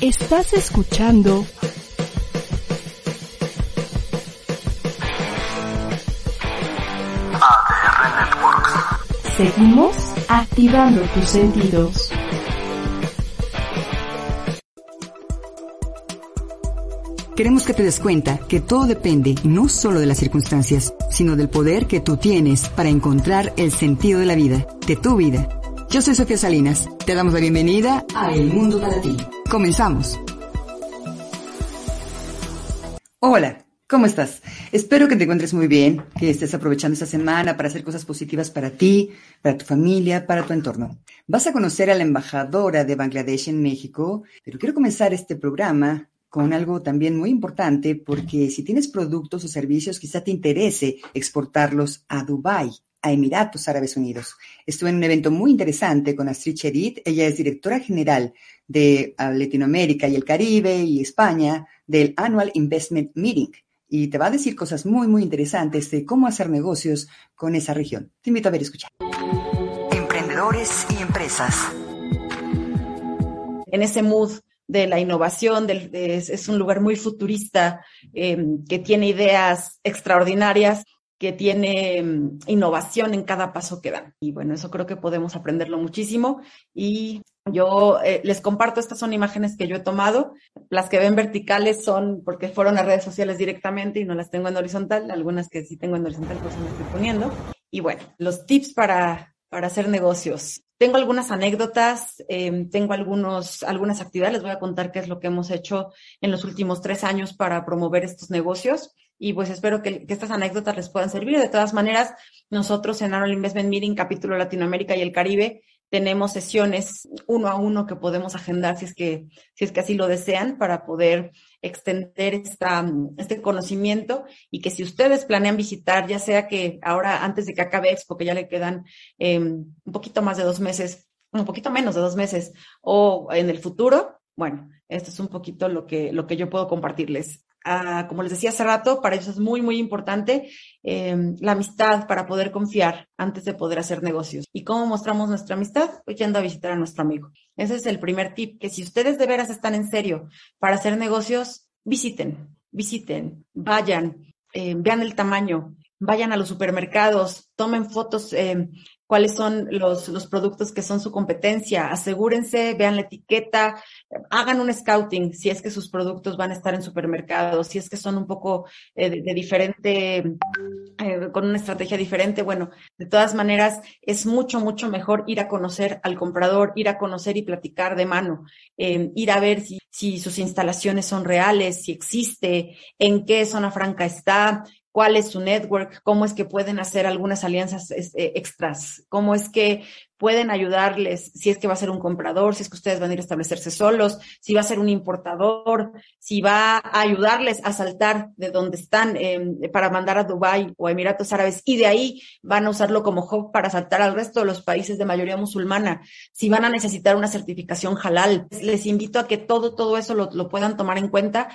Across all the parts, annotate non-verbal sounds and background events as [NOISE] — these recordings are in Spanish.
Estás escuchando ADR Networks. Seguimos activando tus sentidos. Queremos que te des cuenta que todo depende no solo de las circunstancias, sino del poder que tú tienes para encontrar el sentido de la vida, de tu vida. Yo soy Sofía Salinas. Te damos la bienvenida a El Mundo para ti. Comenzamos. Hola, ¿cómo estás? Espero que te encuentres muy bien, que estés aprovechando esta semana para hacer cosas positivas para ti, para tu familia, para tu entorno. Vas a conocer a la embajadora de Bangladesh en México, pero quiero comenzar este programa con algo también muy importante, porque si tienes productos o servicios, quizá te interese exportarlos a Dubái, a Emiratos Árabes Unidos. Estuve en un evento muy interesante con Astrid Cherit, ella es directora general de uh, Latinoamérica y el Caribe y España del Annual Investment Meeting y te va a decir cosas muy, muy interesantes de cómo hacer negocios con esa región. Te invito a ver y escuchar. Emprendedores y empresas. En ese mood de la innovación, del, es, es, un lugar muy futurista, eh, que tiene ideas extraordinarias, que tiene um, innovación en cada paso que dan. Y bueno, eso creo que podemos aprenderlo muchísimo. Y yo eh, les comparto, estas son imágenes que yo he tomado. Las que ven verticales son porque fueron a redes sociales directamente y no las tengo en horizontal. Algunas que sí tengo en horizontal, pues me estoy poniendo. Y bueno, los tips para, para hacer negocios. Tengo algunas anécdotas, eh, tengo algunos, algunas actividades, les voy a contar qué es lo que hemos hecho en los últimos tres años para promover estos negocios y pues espero que, estas anécdotas les puedan servir. De todas maneras, nosotros en Annual Investment Meeting, capítulo Latinoamérica y el Caribe, tenemos sesiones uno a uno que podemos agendar si es que, si es que así lo desean para poder extender esta, este conocimiento y que si ustedes planean visitar, ya sea que ahora antes de que acabe Expo, que ya le quedan eh, un poquito más de dos meses, un poquito menos de dos meses, o en el futuro, bueno, esto es un poquito lo que, lo que yo puedo compartirles. Como les decía hace rato, para eso es muy, muy importante eh, la amistad para poder confiar antes de poder hacer negocios. ¿Y cómo mostramos nuestra amistad? Pues yendo a visitar a nuestro amigo. Ese es el primer tip, que si ustedes de veras están en serio para hacer negocios, visiten, visiten, vayan, eh, vean el tamaño, vayan a los supermercados, tomen fotos, eh, cuáles son los, los productos que son su competencia, asegúrense, vean la etiqueta, hagan un scouting si es que sus productos van a estar en supermercados, si es que son un poco eh, de, diferente, eh, con una estrategia diferente. Bueno, de todas maneras, es mucho, mucho mejor ir a conocer al comprador, ir a conocer y platicar de mano, eh, ir a ver si, si sus instalaciones son reales, si existe, en qué zona franca está, cuál es su network, cómo es que pueden hacer algunas alianzas este, extras, cómo es que pueden ayudarles si es que va a ser un comprador, si es que ustedes van a ir a establecerse solos, si va a ser un importador, si va a ayudarles a saltar de donde están eh, para mandar a Dubái o Emiratos Árabes y de ahí van a usarlo como hub para saltar al resto de los países de mayoría musulmana, si van a necesitar una certificación halal. Les invito a que todo, todo eso lo, lo puedan tomar en cuenta.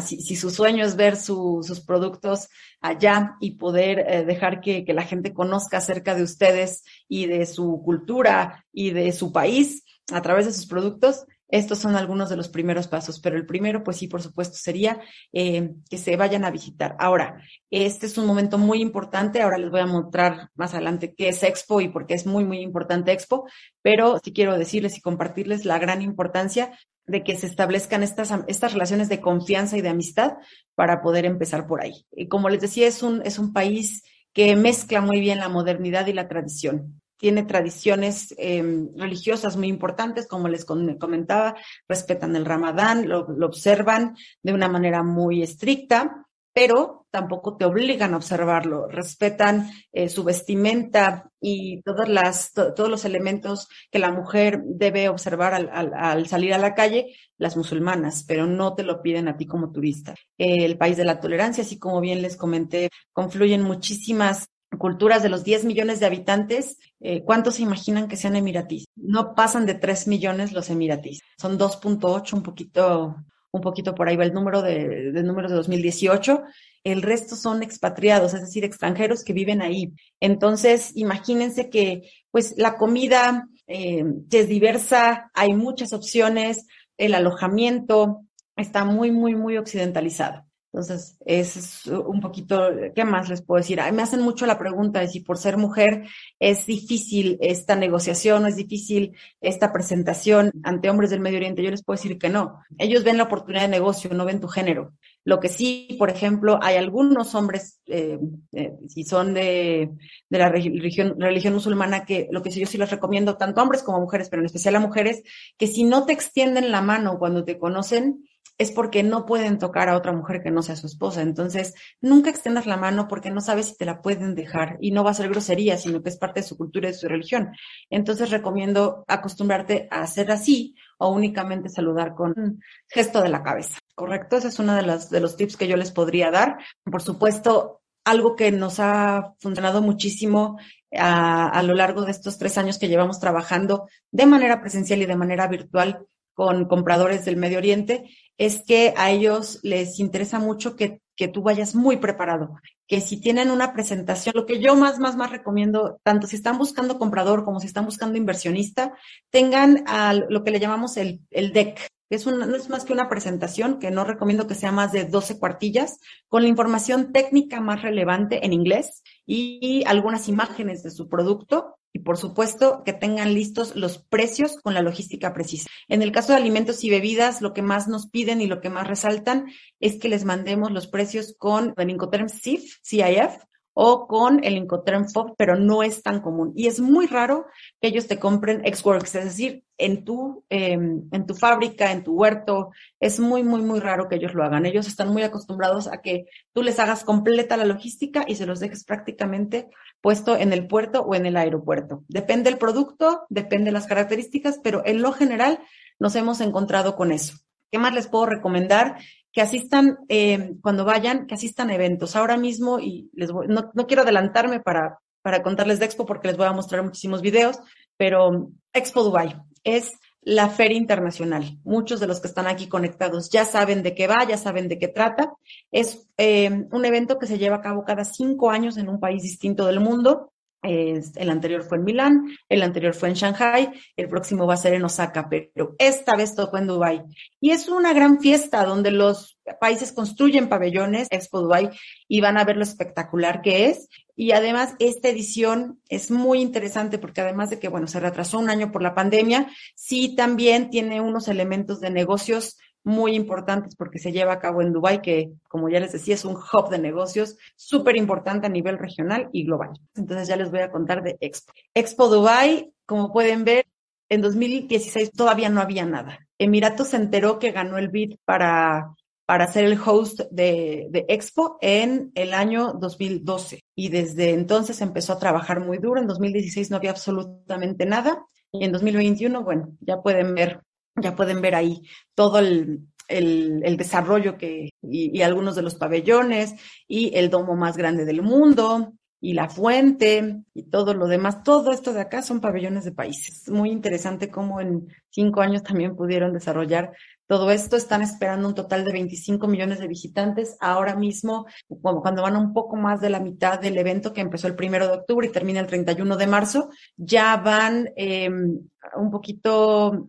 Si, si, su sueño es ver su, sus productos allá y poder eh, dejar que, que la gente conozca acerca de ustedes y de su cultura y de su país a través de sus productos, estos son algunos de los primeros pasos, pero el primero, pues sí, por supuesto, sería eh, que se vayan a visitar. Ahora, este es un momento muy importante. Ahora les voy a mostrar más adelante qué es Expo y por qué es muy, muy importante Expo, pero sí quiero decirles y compartirles la gran importancia de que se establezcan estas, estas relaciones de confianza y de amistad para poder empezar por ahí. Y como les decía, es un, es un país que mezcla muy bien la modernidad y la tradición tiene tradiciones eh, religiosas muy importantes, como les comentaba, respetan el ramadán, lo, observan de una manera muy estricta, pero tampoco te obligan a observarlo, respetan eh, su vestimenta y todas las, to, todos los elementos que la mujer debe observar al, salir a la calle, las musulmanas, pero no te lo piden a ti como turista. el país de la tolerancia, así como bien les comenté, confluyen muchísimas culturas de los 10 millones de habitantes, eh, ¿cuántos se imaginan que sean emiratíes? No pasan de 3 millones los emiratíes. Son 2.8, un poquito, un poquito por ahí va el número de, de números de 2018. El resto son expatriados, es decir, extranjeros que viven ahí. Entonces, imagínense que, pues, la comida eh, es diversa, hay muchas opciones, el alojamiento está muy, muy, muy occidentalizado. Entonces, es un poquito, ¿qué más les puedo decir? me hacen mucho la pregunta de si por ser mujer es difícil esta negociación es difícil esta presentación ante hombres del Medio Oriente. Yo les puedo decir que no. Ellos ven la oportunidad de negocio, no ven tu género. Lo que sí, por ejemplo, hay algunos hombres, eh, eh, si son de, de la religión, religión musulmana, que lo que sí yo sí les recomiendo, tanto hombres como mujeres, pero en especial a mujeres, que si no te extienden la mano cuando te conocen, es porque no pueden tocar a otra mujer que no sea su esposa. Entonces, nunca extendas la mano porque no sabes si te la pueden dejar y no va a ser grosería, sino que es parte de su cultura y de su religión. Entonces, recomiendo acostumbrarte a hacer así o únicamente saludar con gesto de la cabeza. ¿Correcto? Ese es uno de los, de los tips que yo les podría dar. Por supuesto, algo que nos ha funcionado muchísimo a, a, lo largo de estos tres años que llevamos trabajando de manera presencial y de manera virtual con compradores del Medio Oriente es que a ellos les interesa mucho que, que tú vayas muy preparado, que si tienen una presentación, lo que yo más, más, más recomiendo, tanto si están buscando comprador como si están buscando inversionista, tengan lo que le llamamos el, el deck. Es una, no es más que una presentación que no recomiendo que sea más de 12 cuartillas, con la información técnica más relevante en inglés y algunas imágenes de su producto y por supuesto que tengan listos los precios con la logística precisa. En el caso de alimentos y bebidas, lo que más nos piden y lo que más resaltan es que les mandemos los precios con el Incoterm CIF, CIF, o con el Incoterm FOB, pero no es tan común. Y es muy raro que ellos te compren Xworks, es decir, en tu, em, en tu fábrica, en tu huerto, es muy, muy, muy raro que ellos lo hagan. Ellos están muy acostumbrados a que tú les hagas completa la logística y se los dejes prácticamente puesto en el puerto o en el aeropuerto. Depende del producto, depende de las características, pero en lo general nos hemos encontrado con eso. ¿Qué más les puedo recomendar? que asistan eh, cuando vayan, que asistan a eventos. Ahora mismo, y les voy, no, no quiero adelantarme para, para contarles de Expo porque les voy a mostrar muchísimos videos, pero Expo Dubai es la feria internacional. Muchos de los que están aquí conectados ya saben de qué va, ya saben de qué trata. Es eh, un evento que se lleva a cabo cada cinco años en un país distinto del mundo el anterior fue en Milán, el anterior fue en Shanghai, el próximo va a ser en Osaka, pero esta vez tocó en Dubai. Y es una gran fiesta donde los países construyen pabellones, Expo Dubai, y van a ver lo espectacular que es. Y además, esta edición es muy interesante porque además de que, bueno, se retrasó un año por la pandemia, sí también tiene unos elementos de negocios muy importantes porque se lleva a cabo en Dubái, que como ya les decía, es un hub de negocios súper importante a nivel regional y global. Entonces ya les voy a contar de Expo. Expo Dubai, como pueden ver, en 2016 todavía no había nada. Emiratos se enteró que ganó el bid para, para ser el host de, de Expo en el año 2012 y desde entonces empezó a trabajar muy duro. En 2016 no había absolutamente nada y en 2021, bueno, ya pueden ver ya pueden ver ahí todo el, el, desarrollo que, y, y, algunos de los pabellones y el domo más grande del mundo y la fuente y todo lo demás. Todo esto de acá son pabellones de países. Muy interesante cómo en cinco años también pudieron desarrollar todo esto. Están esperando un total de 25 millones de visitantes. Ahora mismo, cuando van un poco más de la mitad del evento que empezó el primero de octubre y termina el 31 de marzo, ya van eh, un poquito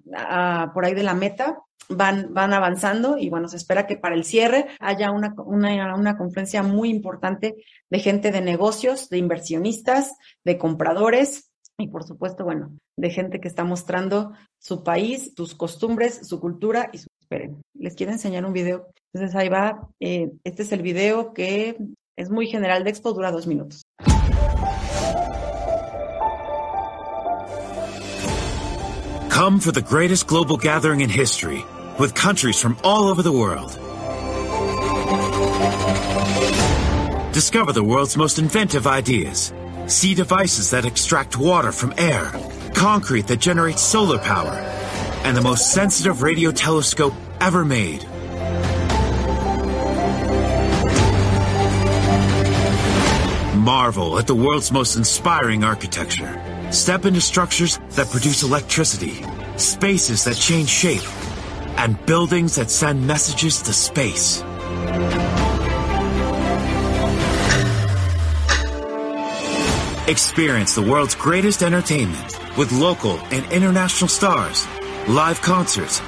por ahí de la meta van, van avanzando y bueno, se espera que para el cierre haya una, una, una conferencia muy importante de gente de negocios, de inversionistas, de compradores y por supuesto, bueno, de gente que está mostrando su país, sus costumbres, su cultura y su... Esperen, les quiero enseñar un video. Entonces ahí va, eh, este es el video que es muy general de Expo, dura dos minutos. Come for the greatest global gathering in history. with countries from all over the world. Discover the world's most inventive ideas. See devices that extract water from air, concrete that generates solar power, and the most sensitive radio telescope ever made. Marvel at the world's most inspiring architecture. Step into structures that produce electricity, spaces that change shape, and buildings that send messages to space. Experience the world's greatest entertainment with local and international stars, live concerts,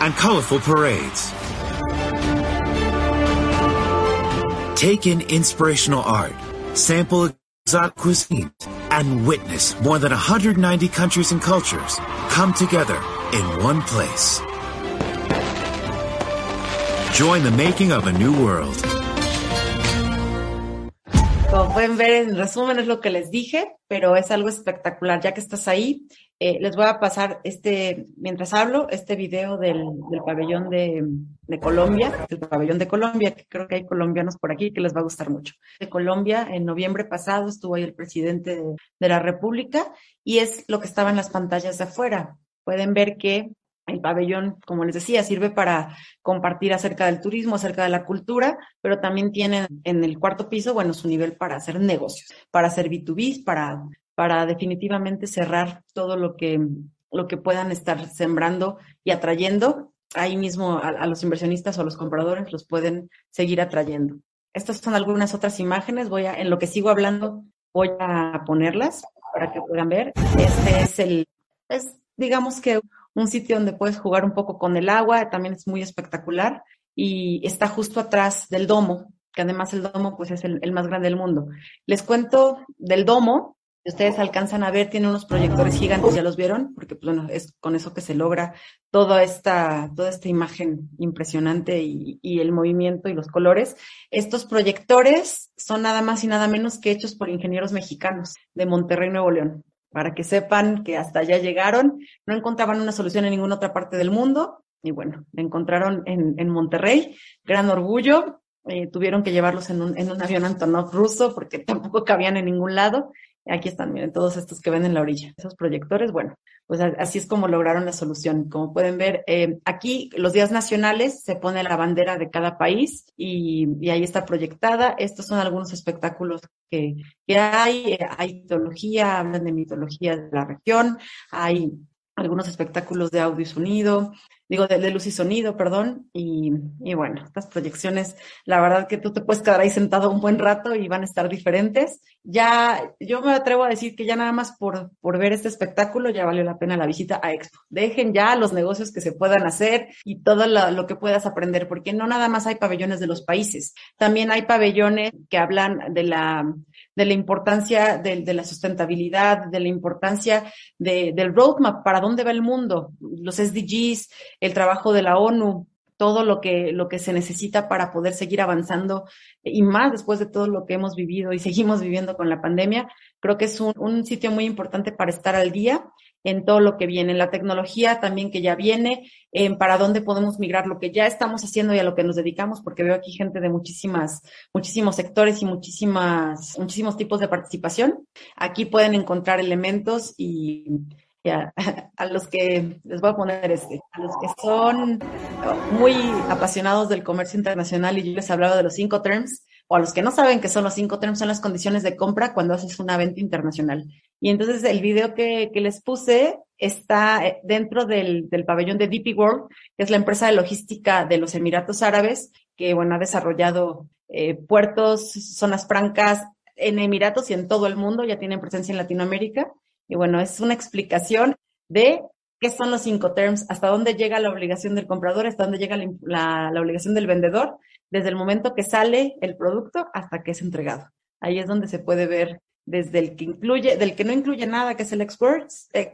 and colorful parades. Take in inspirational art, sample exotic cuisines, and witness more than 190 countries and cultures come together in one place. Join the making of a new world. Como pueden ver, en resumen es lo que les dije, pero es algo espectacular. Ya que estás ahí, eh, les voy a pasar este, mientras hablo, este video del, del pabellón de, de, Colombia, el pabellón de Colombia, que creo que hay colombianos por aquí que les va a gustar mucho. De Colombia, en noviembre pasado estuvo ahí el presidente de, de la República y es lo que estaba en las pantallas de afuera. Pueden ver que el pabellón, como les decía, sirve para compartir acerca del turismo, acerca de la cultura, pero también tiene en el cuarto piso, bueno, su nivel para hacer negocios, para hacer B2B, para, para definitivamente cerrar todo lo que, lo que puedan estar sembrando y atrayendo. Ahí mismo a, los inversionistas o a los compradores los pueden seguir atrayendo. Estas son algunas otras imágenes. Voy a, en lo que sigo hablando, voy a ponerlas para que puedan ver. Este es el, es digamos que un sitio donde puedes jugar un poco con el agua, también es muy espectacular y está justo atrás del domo, que además el domo pues es el más grande del mundo. Les cuento del domo, ustedes alcanzan a ver, tiene unos proyectores gigantes, ¿ya los vieron? Porque pues, bueno, es con eso que se logra toda esta, toda esta imagen impresionante y, y el movimiento y los colores. Estos proyectores son nada más y nada menos que hechos por ingenieros mexicanos de Monterrey, Nuevo León para que sepan que hasta allá llegaron, no encontraban una solución en ninguna otra parte del mundo y bueno, la encontraron en, en Monterrey, gran orgullo, eh, tuvieron que llevarlos en un, en un avión Antonov ruso porque tampoco cabían en ningún lado. Aquí están, miren, todos estos que ven en la orilla. Esos proyectores, bueno, pues así es como lograron la solución. Como pueden ver, eh, aquí los días nacionales se pone la bandera de cada país y, ahí está proyectada. Estos son algunos espectáculos que, que hay. Hay mitología, hablan de mitología de la región, hay algunos espectáculos de audio y sonido, digo, de, de, luz y sonido, perdón, y, y, bueno, estas proyecciones, la verdad que tú te puedes quedar ahí sentado un buen rato y van a estar diferentes. Ya, yo me atrevo a decir que ya nada más por, por ver este espectáculo ya valió la pena la visita a Expo. Dejen ya los negocios que se puedan hacer y todo lo, lo que puedas aprender, porque no nada más hay pabellones de los países, también hay pabellones que hablan de la, de la importancia de, de, la sustentabilidad, de la importancia de, del roadmap, para dónde va el mundo, los SDGs, el trabajo de la ONU, todo lo que, lo que se necesita para poder seguir avanzando y más después de todo lo que hemos vivido y seguimos viviendo con la pandemia, creo que es un, un sitio muy importante para estar al día en todo lo que viene, en la tecnología también que ya viene, en para dónde podemos migrar lo que ya estamos haciendo y a lo que nos dedicamos, porque veo aquí gente de muchísimas, muchísimos sectores y muchísimas, muchísimos tipos de participación. Aquí pueden encontrar elementos y a, [LAUGHS] a, los que les voy a poner este, a los que son muy apasionados del comercio internacional y yo les hablaba de los cinco terms, o a los que no saben que son los cinco terms, son las condiciones de compra cuando haces una venta internacional. Y entonces el video que, que les puse está eh, dentro del, del, pabellón de DP World, que es la empresa de logística de los Emiratos Árabes, que bueno, ha desarrollado eh, puertos, zonas francas en Emiratos y en todo el mundo, ya tienen presencia en Latinoamérica. Y bueno, es una explicación de qué son los cinco terms, hasta dónde llega la obligación del comprador, hasta dónde llega la, la, la, obligación del vendedor, desde el momento que sale el producto hasta que es entregado. Ahí es donde se puede ver desde el que incluye, del que no incluye nada, que es el Xworks, eh,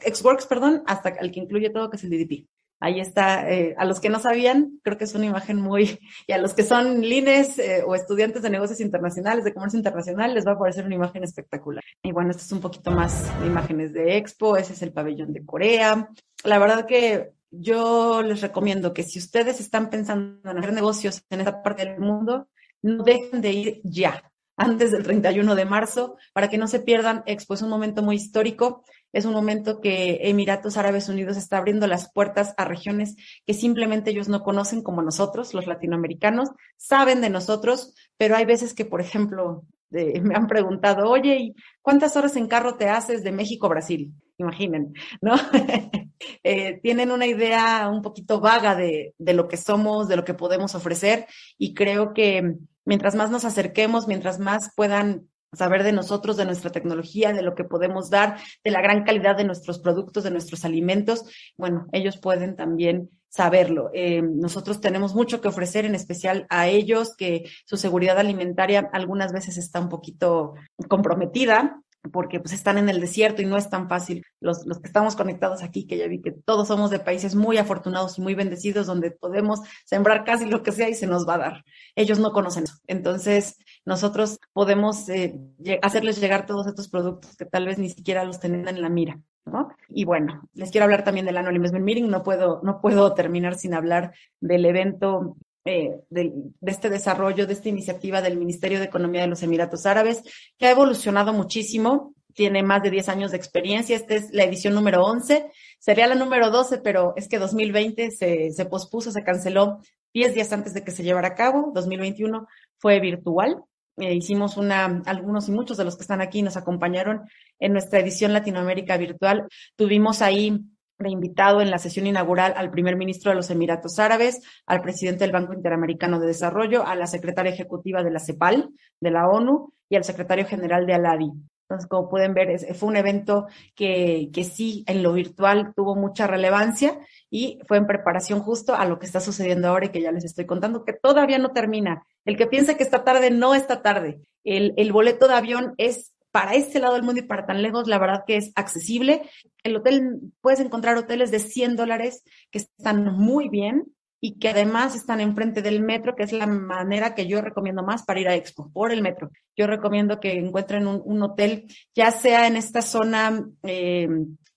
perdón, hasta el que incluye todo, que es el DDP. Ahí está, eh, a los que no sabían, creo que es una imagen muy, [LAUGHS] y a los que son lines eh, o estudiantes de negocios internacionales, de comercio internacional, les va a parecer una imagen espectacular. Y bueno, esto es un poquito más de imágenes de Expo, ese es el pabellón de Corea. La verdad que yo les recomiendo que si ustedes están pensando en hacer negocios en esta parte del mundo, no dejen de ir ya antes del 31 de marzo, para que no se pierdan Expo. Es un momento muy histórico, es un momento que Emiratos Árabes Unidos está abriendo las puertas a regiones que simplemente ellos no conocen como nosotros, los latinoamericanos, saben de nosotros, pero hay veces que, por ejemplo, de, me han preguntado, oye, ¿y cuántas horas en carro te haces de México a Brasil? Imaginen, ¿no? [LAUGHS] eh, tienen una idea un poquito vaga de, de lo que somos, de lo que podemos ofrecer y creo que mientras más nos acerquemos, mientras más puedan saber de nosotros, de nuestra tecnología, de lo que podemos dar, de la gran calidad de nuestros productos, de nuestros alimentos, bueno, ellos pueden también saberlo. Eh, nosotros tenemos mucho que ofrecer, en especial a ellos, que su seguridad alimentaria algunas veces está un poquito comprometida porque pues están en el desierto y no es tan fácil. Los, los que estamos conectados aquí, que ya vi que todos somos de países muy afortunados y muy bendecidos, donde podemos sembrar casi lo que sea y se nos va a dar. Ellos no conocen eso. Entonces, nosotros podemos eh, hacerles llegar todos estos productos que tal vez ni siquiera los tenían en la mira. ¿no? Y bueno, les quiero hablar también del Annual Investment Meeting. No puedo, no puedo terminar sin hablar del evento eh, de, este desarrollo, de esta iniciativa del Ministerio de Economía de los Emiratos Árabes, que ha evolucionado muchísimo, tiene más de 10 años de experiencia, esta es la edición número 11, sería la número 12, pero es que 2020 se, se pospuso, se canceló 10 días antes de que se llevara a cabo, 2021 fue virtual, eh, hicimos una, algunos y muchos de los que están aquí nos acompañaron en nuestra edición Latinoamérica virtual, tuvimos ahí de invitado en la sesión inaugural al primer ministro de los Emiratos Árabes, al presidente del Banco Interamericano de Desarrollo, a la secretaria ejecutiva de la CEPAL, de la ONU, y al secretario general de Aladi. Entonces, como pueden ver, fue un evento que, que sí, en lo virtual tuvo mucha relevancia y fue en preparación justo a lo que está sucediendo ahora y que ya les estoy contando, que todavía no termina. El que piensa que está tarde, no está tarde. El, el boleto de avión es para este lado del mundo y para tan lejos, la verdad que es accesible. El hotel, puedes encontrar hoteles de 100 dólares que están muy bien y que además están enfrente del metro, que es la manera que yo recomiendo más para ir a Expo, por el metro. Yo recomiendo que encuentren un, hotel, ya sea en esta zona eh,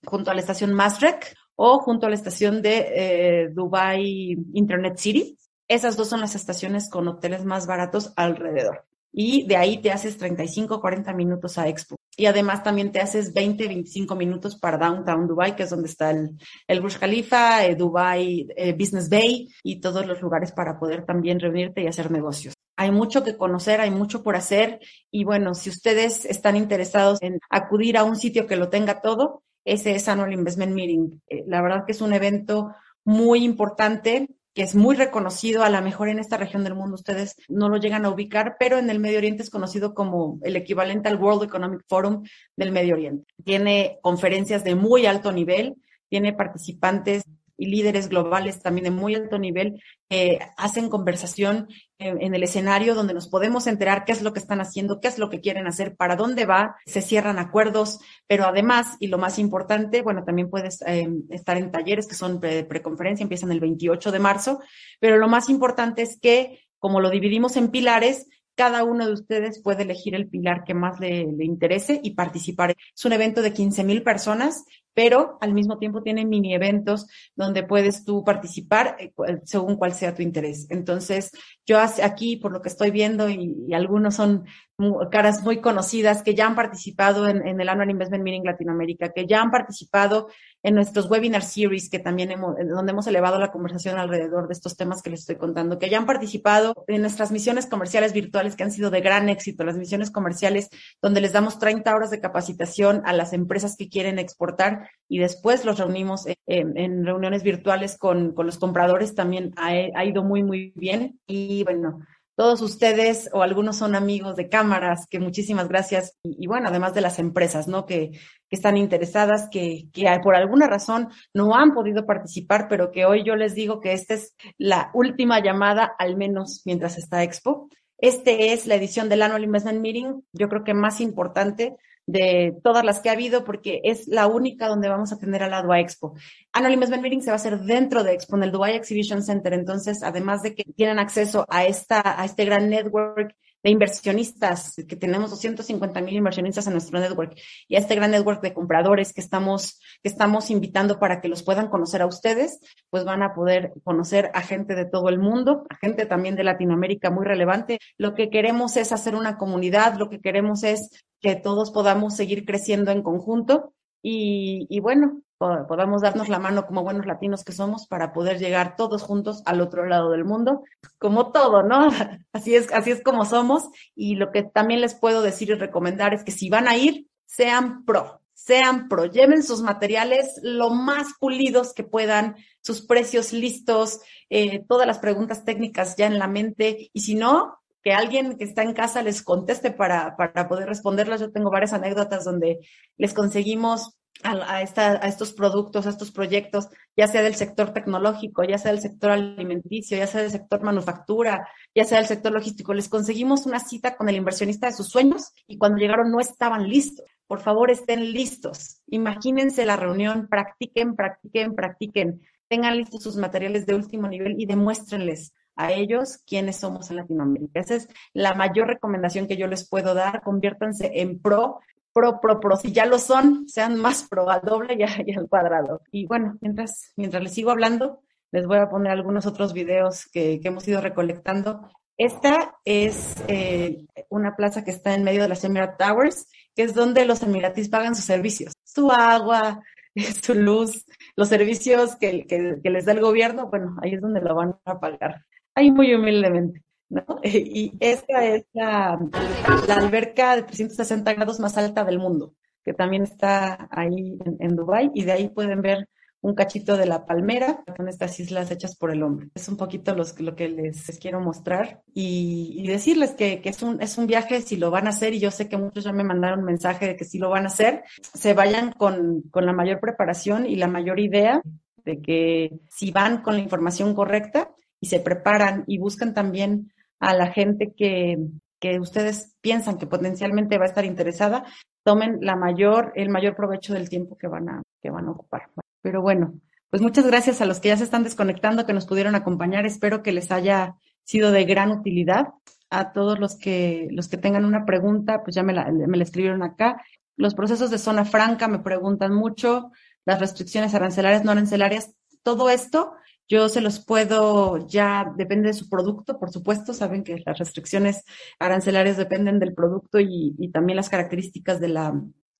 junto a la estación Masrek o junto a la estación de eh, Dubai Internet City. Esas dos son las estaciones con hoteles más baratos alrededor y de ahí te haces 35, 40 minutos a Expo. Y además también te haces 20, 25 minutos para Downtown Dubai, que es donde está el, el Burj Khalifa, eh, Dubai eh, Business Bay y todos los lugares para poder también reunirte y hacer negocios. Hay mucho que conocer, hay mucho por hacer y bueno, si ustedes están interesados en acudir a un sitio que lo tenga todo, ese es Annual Investment Meeting. Eh, la verdad que es un evento muy importante que es muy reconocido, a lo mejor en esta región del mundo ustedes no lo llegan a ubicar, pero en el Medio Oriente es conocido como el equivalente al World Economic Forum del Medio Oriente. Tiene conferencias de muy alto nivel, tiene participantes y líderes globales también de muy alto nivel eh, hacen conversación en, el escenario donde nos podemos enterar qué es lo que están haciendo, qué es lo que quieren hacer, para dónde va, se cierran acuerdos, pero además, y lo más importante, bueno, también puedes eh, estar en talleres que son preconferencia, pre empiezan el 28 de marzo, pero lo más importante es que como lo dividimos en pilares, cada uno de ustedes puede elegir el pilar que más le interese y participar. Es un evento de 15 mil personas pero al mismo tiempo tiene mini eventos donde puedes tú participar eh, según cuál sea tu interés. Entonces, yo aquí, por lo que estoy viendo, y, algunos son caras muy conocidas que ya han participado en, en, el Annual Investment Meeting Latinoamérica, que ya han participado en nuestros webinar series, que también hemos, donde hemos elevado la conversación alrededor de estos temas que les estoy contando, que ya han participado en nuestras misiones comerciales virtuales que han sido de gran éxito, las misiones comerciales donde les damos 30 horas de capacitación a las empresas que quieren exportar y después los reunimos en, en reuniones virtuales con, con, los compradores, también ha, ha ido muy, muy bien. Y bueno, todos ustedes o algunos son amigos de cámaras, que muchísimas gracias. Y, y bueno, además de las empresas, ¿no? Que, que están interesadas, que, que, por alguna razón no han podido participar, pero que hoy yo les digo que esta es la última llamada, al menos mientras está Expo. Este es la edición del Annual Investment Meeting, yo creo que más importante de todas las que ha habido, porque es la única donde vamos a tener al lado a Expo. Annual Investment Meeting se va a hacer dentro de Expo, en el Dubai Exhibition Center. Entonces, además de que tienen acceso a, esta, a este gran network de inversionistas, que tenemos 250 mil inversionistas en nuestro network, y a este gran network de compradores que estamos, que estamos invitando para que los puedan conocer a ustedes, pues van a poder conocer a gente de todo el mundo, a gente también de Latinoamérica muy relevante. Lo que queremos es hacer una comunidad, lo que queremos es que todos podamos seguir creciendo en conjunto y, bueno, podamos darnos la mano como buenos latinos que somos para poder llegar todos juntos al otro lado del mundo, como todo, ¿no? [LAUGHS] Así es, así es como somos. Y lo que también les puedo decir y recomendar es que si van a ir, sean pro, sean pro, lleven sus materiales lo más pulidos que puedan, sus precios listos, eh, todas las preguntas técnicas ya en la mente. Y si no, que alguien que está en casa les conteste para, para poder responderlas. Yo tengo varias anécdotas donde les conseguimos a, esta, a, estos productos, a estos proyectos, ya sea del sector tecnológico, ya sea del sector alimenticio, ya sea del sector manufactura, ya sea del sector logístico. Les conseguimos una cita con el inversionista de sus sueños y cuando llegaron no estaban listos. Por favor, estén listos. Imagínense la reunión, practiquen, practiquen, practiquen. Tengan listos sus materiales de último nivel y demuéstrenles a ellos quiénes somos en Latinoamérica. Esa es la mayor recomendación que yo les puedo dar. Conviértanse en pro pro, pro, pro. Si ya lo son, sean más pro al doble y, al cuadrado. Y bueno, mientras, mientras les sigo hablando, les voy a poner algunos otros videos que, hemos ido recolectando. Esta es eh, una plaza que está en medio de las Emirat Towers, que es donde los emiratíes pagan sus servicios, su agua, [LAUGHS] su luz, los servicios que, que les da el gobierno, bueno, ahí es donde lo van a pagar. Ahí muy humildemente. ¿no? [LAUGHS] Y esta es la, la, alberca de 360 grados más alta del mundo, que también está ahí en, en Dubái, y de ahí pueden ver un cachito de la palmera con estas islas hechas por el hombre. Es un poquito los, lo que les, quiero mostrar y, y decirles que, que, es, un, es un viaje, si lo van a hacer, y yo sé que muchos ya me mandaron mensaje de que si lo van a hacer, se vayan con, con la mayor preparación y la mayor idea de que si van con la información correcta y se preparan y buscan también a la gente que, que ustedes piensan que potencialmente va a estar interesada, tomen la mayor, el mayor provecho del tiempo que van a, que van a ocupar. Pero bueno, pues muchas gracias a los que ya se están desconectando, que nos pudieron acompañar. Espero que les haya sido de gran utilidad. A todos los que, los que tengan una pregunta, pues ya me la, me la escribieron acá. Los procesos de zona franca me preguntan mucho, las restricciones arancelarias, no arancelarias, todo esto yo se los puedo, ya depende de su producto, por supuesto, saben que las restricciones arancelarias dependen del producto y, también las características de la,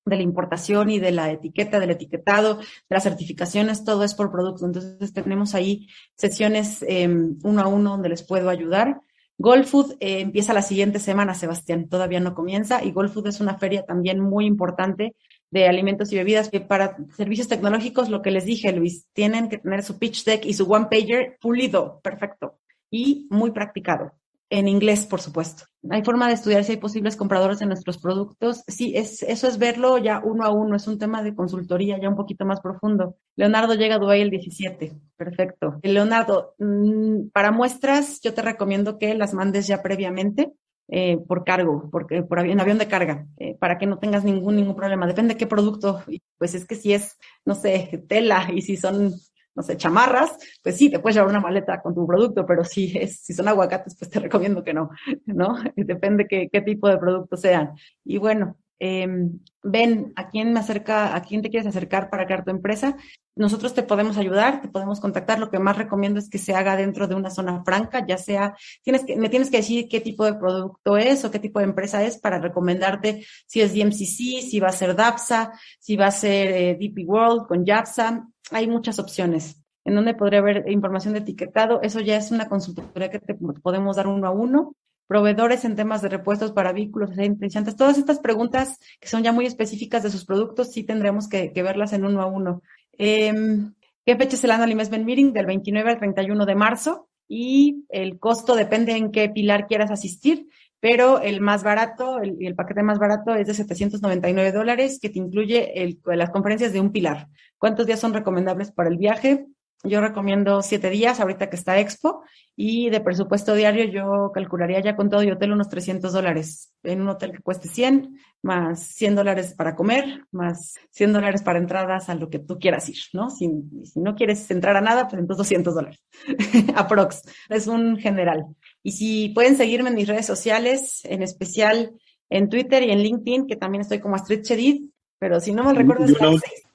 importación y de la etiqueta, del etiquetado, de las certificaciones, todo es por producto. Entonces tenemos ahí sesiones eh, uno a uno donde les puedo ayudar. Goldfood eh, empieza la siguiente semana, Sebastián, todavía no comienza y Goldfood es una feria también muy importante de alimentos y bebidas, para servicios tecnológicos, lo que les dije, Luis, tienen que tener su pitch deck y su one pager pulido, perfecto, y muy practicado. En inglés, por supuesto. Hay forma de estudiar si hay posibles compradores de nuestros productos. Sí, es, eso es verlo ya uno a uno, es un tema de consultoría ya un poquito más profundo. Leonardo llega a Dubái el 17. Perfecto. Leonardo, mm, para muestras, yo te recomiendo que las mandes ya previamente eh, por cargo, porque por avión, avión de carga, eh, para que no tengas ningún ningún problema. Depende de qué producto. Pues es que si es, no sé, tela [LAUGHS] y si son, no sé, chamarras, pues sí, te puedes llevar una maleta con tu producto, pero si es, si son aguacates, pues te [LAUGHS] recomiendo que no, ¿no? Depende qué, qué tipo de producto sean. Y bueno, eh, ven a quién me acerca, a quién te quieres acercar para crear tu empresa. Nosotros te podemos ayudar, te podemos contactar. Lo que más recomiendo es que se haga dentro de una zona franca, ya sea, tienes que, me tienes que decir qué tipo de producto es o qué tipo de empresa es para recomendarte si es DMCC, si va a ser DAPSA, si va a ser eh, DP World con YAPSA. Hay muchas opciones en donde podría haber información de etiquetado. Eso ya es una consultoría que te podemos dar uno a uno proveedores en temas de repuestos para vehículos, todas estas preguntas que son ya muy específicas de sus productos, sí tendremos que, verlas en uno a uno. Eh, ¿Qué fecha es el Annual Investment Meeting? Del 29 al 31 de marzo y el costo depende en qué pilar quieras asistir, pero el más barato, el, paquete más barato es de 799 dólares que te incluye las conferencias de un pilar. ¿Cuántos días son recomendables para el viaje? Yo recomiendo siete días, ahorita que está Expo, y de presupuesto diario yo calcularía ya con todo y hotel unos 300 dólares. En un hotel que cueste 100, más 100 dólares para comer, más 100 dólares para entradas a lo que tú quieras ir, ¿no? Si, si no quieres entrar a nada, pues entonces 200 dólares. [LAUGHS] Aprox. Es un general. Y si pueden seguirme en mis redes sociales, en especial en Twitter y en LinkedIn, que también estoy como Astrid Chedid, pero si no me recuerdo es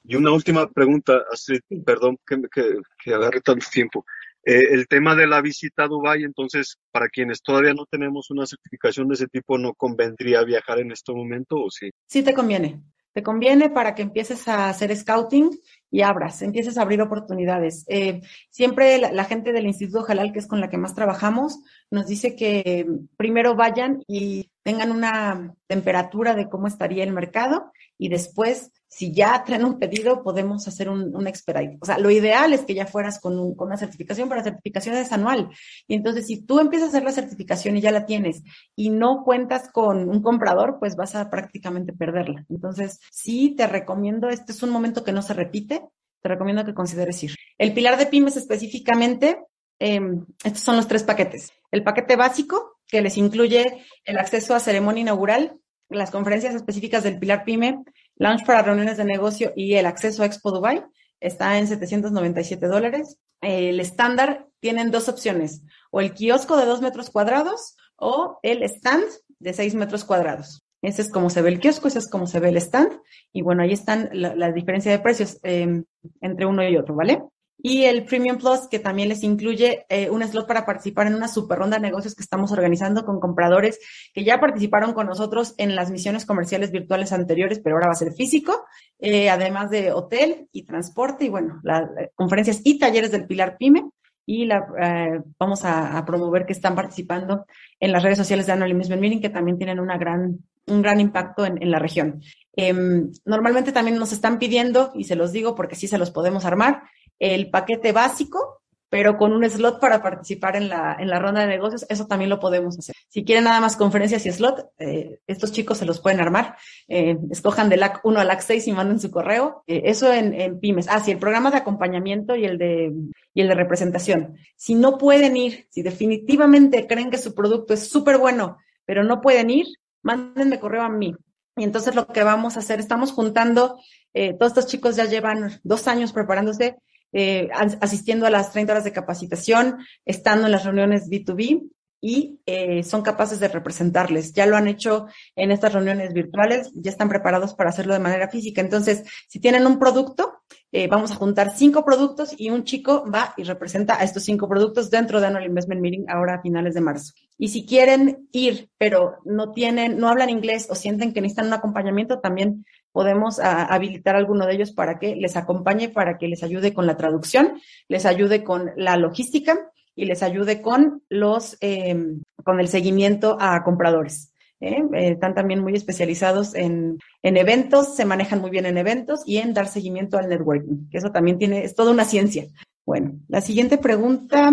y una última pregunta, Astrid, perdón que, que, que, agarre tanto tiempo. Eh, el tema de la visita a Dubái, entonces, para quienes todavía no tenemos una certificación de ese tipo, ¿no convendría viajar en este momento o sí? Sí te conviene. Te conviene para que empieces a hacer scouting y abras, empieces a abrir oportunidades. Eh, siempre la, la, gente del Instituto Jalal, que es con la que más trabajamos, nos dice que primero vayan y tengan una temperatura de cómo estaría el mercado y después si ya traen un pedido, podemos hacer un, un. O sea, lo ideal es que ya fueras con, un, con una certificación, pero la certificación es anual. Y entonces, si tú empiezas a hacer la certificación y ya la tienes y no cuentas con un comprador, pues vas a prácticamente perderla. Entonces, sí te recomiendo, este es un momento que no se repite, te recomiendo que consideres ir. El pilar de pymes específicamente, eh, estos son los tres paquetes. El paquete básico, que les incluye el acceso a ceremonia inaugural, las conferencias específicas del pilar pyme, Launch para reuniones de negocio y el acceso a Expo Dubai está en 797 dólares. El estándar tienen dos opciones, o el kiosco de dos metros cuadrados o el stand de seis metros cuadrados. Ese es como se ve el kiosco, ese es como se ve el stand. Y bueno, ahí están la, la diferencia de precios eh, entre uno y otro, ¿vale? Y el Premium Plus, que también les incluye eh, un slot para participar en una super ronda de negocios que estamos organizando con compradores que ya participaron con nosotros en las misiones comerciales virtuales anteriores, pero ahora va a ser físico, eh, además de hotel y transporte y bueno, las eh, conferencias y talleres del Pilar Pyme. Y la, eh, vamos a, a, promover que están participando en las redes sociales de Investment Meeting, que también tienen una gran, un gran impacto en, en la región. Eh, normalmente también nos están pidiendo, y se los digo porque sí se los podemos armar, el paquete básico, pero con un slot para participar en la, en la ronda de negocios, eso también lo podemos hacer. Si quieren nada más conferencias y slot, eh, estos chicos se los pueden armar. Eh, escojan del LAC 1 al LAC 6 y manden su correo. Eh, eso en, en, pymes. Ah, sí, el programa de acompañamiento y el de, y el de representación. Si no pueden ir, si definitivamente creen que su producto es súper bueno, pero no pueden ir, mándenme correo a mí. Y entonces lo que vamos a hacer, estamos juntando, todos estos chicos ya llevan dos años preparándose eh, asistiendo a las 30 horas de capacitación, estando en las reuniones B2B y eh, son capaces de representarles. Ya lo han hecho en estas reuniones virtuales, ya están preparados para hacerlo de manera física. Entonces, si tienen un producto, eh, vamos a juntar cinco productos y un chico va y representa a estos cinco productos dentro de Annual Investment Meeting ahora a finales de marzo. Y si quieren ir, pero no tienen, no hablan inglés o sienten que necesitan un acompañamiento, también podemos a, habilitar a alguno de ellos para que les acompañe, para que les ayude con la traducción, les ayude con la logística y les ayude con los, eh, con el seguimiento a compradores. ¿eh? Eh, están también muy especializados en, en eventos, se manejan muy bien en eventos y en dar seguimiento al networking, que eso también tiene, es toda una ciencia. Bueno, la siguiente pregunta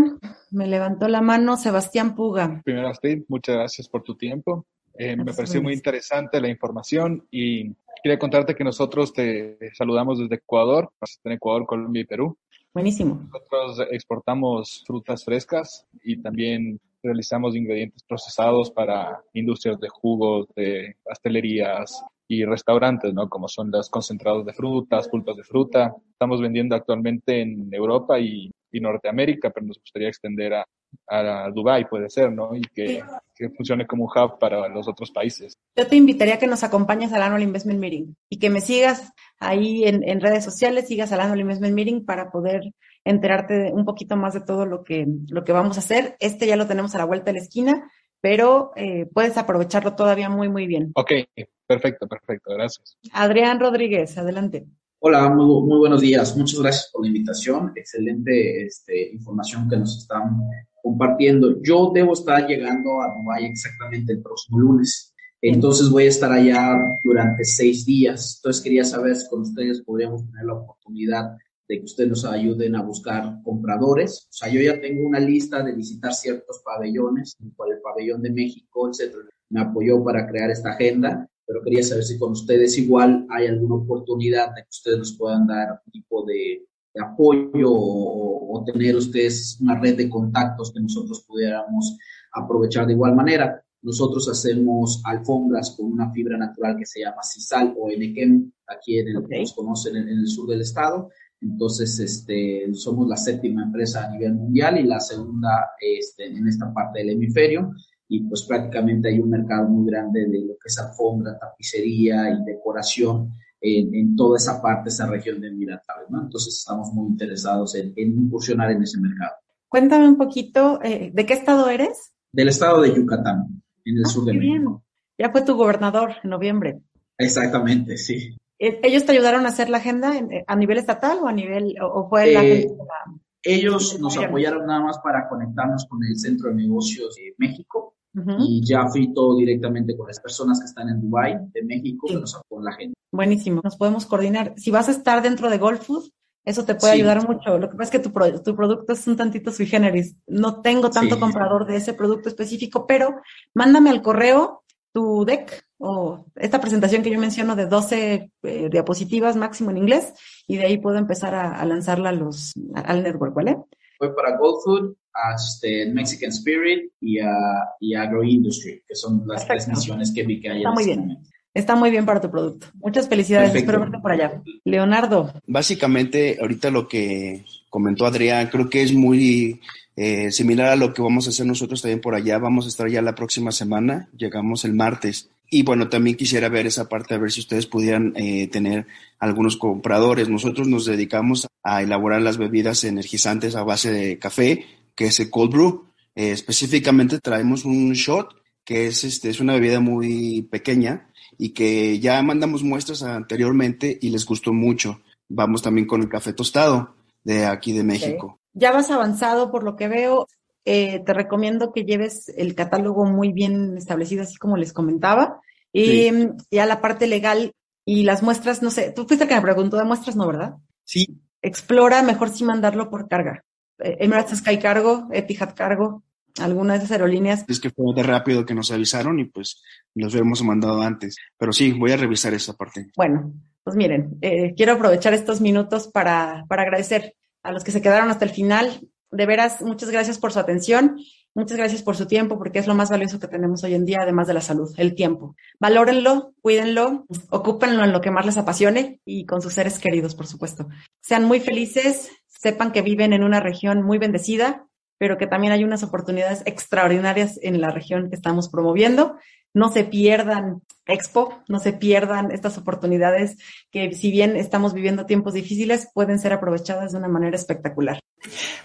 me levantó la mano Sebastián Puga. Primero, Astrid, muchas gracias por tu tiempo. Eh, me pareció muy interesante la información y quería contarte que nosotros te saludamos desde Ecuador, en Ecuador, Colombia y Perú. Buenísimo. Nosotros exportamos frutas frescas y también realizamos ingredientes procesados para industrias de jugos, de pastelerías y restaurantes, ¿no? Como son los concentrados de frutas, pulpas de fruta. Estamos vendiendo actualmente en Europa y, y Norteamérica, pero nos gustaría extender a, a Dubai, puede ser, ¿no? Y que, sí. que, funcione como un hub para los otros países. Yo te invitaría a que nos acompañes al Annual Investment Meeting y que me sigas ahí en, en redes sociales, sigas al Annual Investment Meeting para poder enterarte un poquito más de todo lo que, lo que vamos a hacer. Este ya lo tenemos a la vuelta de la esquina, pero eh, puedes aprovecharlo todavía muy, muy bien. Ok, perfecto, perfecto, gracias. Adrián Rodríguez, adelante. Hola, muy, muy, buenos días. Muchas gracias por la invitación. Excelente este, información que nos están compartiendo. Yo debo estar llegando a Dubái exactamente el próximo lunes. Entonces voy a estar allá durante seis días. Entonces quería saber si con ustedes podríamos tener la oportunidad de que ustedes nos ayuden a buscar compradores. O sea, yo ya tengo una lista de visitar ciertos pabellones, como el pabellón de México, etcétera. Me apoyó para crear esta agenda, pero quería saber si con ustedes igual hay alguna oportunidad de que ustedes nos puedan dar un tipo de, de apoyo o, o, tener ustedes una red de contactos que nosotros pudiéramos aprovechar de igual manera. Nosotros hacemos alfombras con una fibra natural que se llama Cisal o Enequem, aquí en el, okay. nos conocen en, en el sur del estado. Entonces, este, somos la séptima empresa a nivel mundial y la segunda este, en esta parte del hemisferio. Y pues prácticamente hay un mercado muy grande de lo que es alfombra, tapicería y decoración en, en toda esa parte, esa región de Emiratos, ¿no? Entonces estamos muy interesados en, en, incursionar en ese mercado. Cuéntame un poquito, eh, ¿de qué estado eres? Del estado de Yucatán, en el ah, sur de México. Ya fue tu gobernador en noviembre. Exactamente, sí. ¿Ellos te ayudaron a hacer la agenda a nivel estatal o a nivel, o fue la eh, Ellos nos apoyaron nada más para conectarnos con el Centro de Negocios de México y ya frito directamente con las personas que están en Dubai, de México, nos apoyan la gente. Buenísimo, nos podemos coordinar. Si vas a estar dentro de Gold Food, eso te puede Sí. ayudar mucho. Lo que pasa es que tu, pro- tu producto es un tantito sui generis. No tengo tanto Sí. comprador de ese producto específico, pero mándame al correo tu deck o esta presentación que yo menciono de 12 eh, diapositivas máximo en inglés y de ahí puedo empezar a, a lanzarla a los, al network, ¿vale? Fue para Gold Food, este, Mexican Spirit y, a y Agroindustry, que son las tres Perfecto. misiones que vi que hay Está en muy este bien. momento. Está muy bien para tu producto. Muchas felicidades. Perfecto. Espero verte por allá. Leonardo, Básicamente, ahorita lo que comentó Adrián, creo que es muy eh, similar a lo que vamos a hacer nosotros también por allá. Vamos a estar ya la próxima semana, llegamos el martes. Y bueno, también quisiera ver esa parte, a ver si ustedes pudieran eh, tener algunos compradores. Nosotros nos dedicamos a elaborar las bebidas energizantes a base de café, que es el cold brew. Eh, específicamente traemos un shot, que es, este, es una bebida muy pequeña y que ya mandamos muestras anteriormente y les gustó mucho. Vamos también con el café tostado de aquí de México. ya vas avanzado por lo que veo. Eh, te recomiendo que lleves el catálogo muy bien establecido, así como les comentaba. Y Sí. mm, ya la parte legal y las muestras, no sé, tú fuiste el que me preguntó de muestras, ¿no, verdad? Sí, Explora mejor si mandarlo por carga. Emirates Sky Cargo, Etihad Cargo, alguna de esas aerolíneas. es que fue de rápido que nos avisaron y pues los hubiéramos mandado antes. Pero sí, voy a revisar esa parte. Bueno, pues miren, eh, quiero aprovechar estos minutos para, para agradecer a los que se quedaron hasta el final. De veras, muchas gracias por su atención, muchas gracias por su tiempo, porque es lo más valioso que tenemos hoy en día, además de la salud, el tiempo. Valórenlo, cuídenlo, ocúpenlo en lo que más les apasione y con sus seres queridos, por supuesto. Sean muy felices, sepan que viven en una región muy bendecida, pero que también hay unas oportunidades extraordinarias en la región que estamos promoviendo. No se pierdan Expo, no se pierdan estas oportunidades que si bien estamos viviendo tiempos difíciles, pueden ser aprovechadas de una manera espectacular.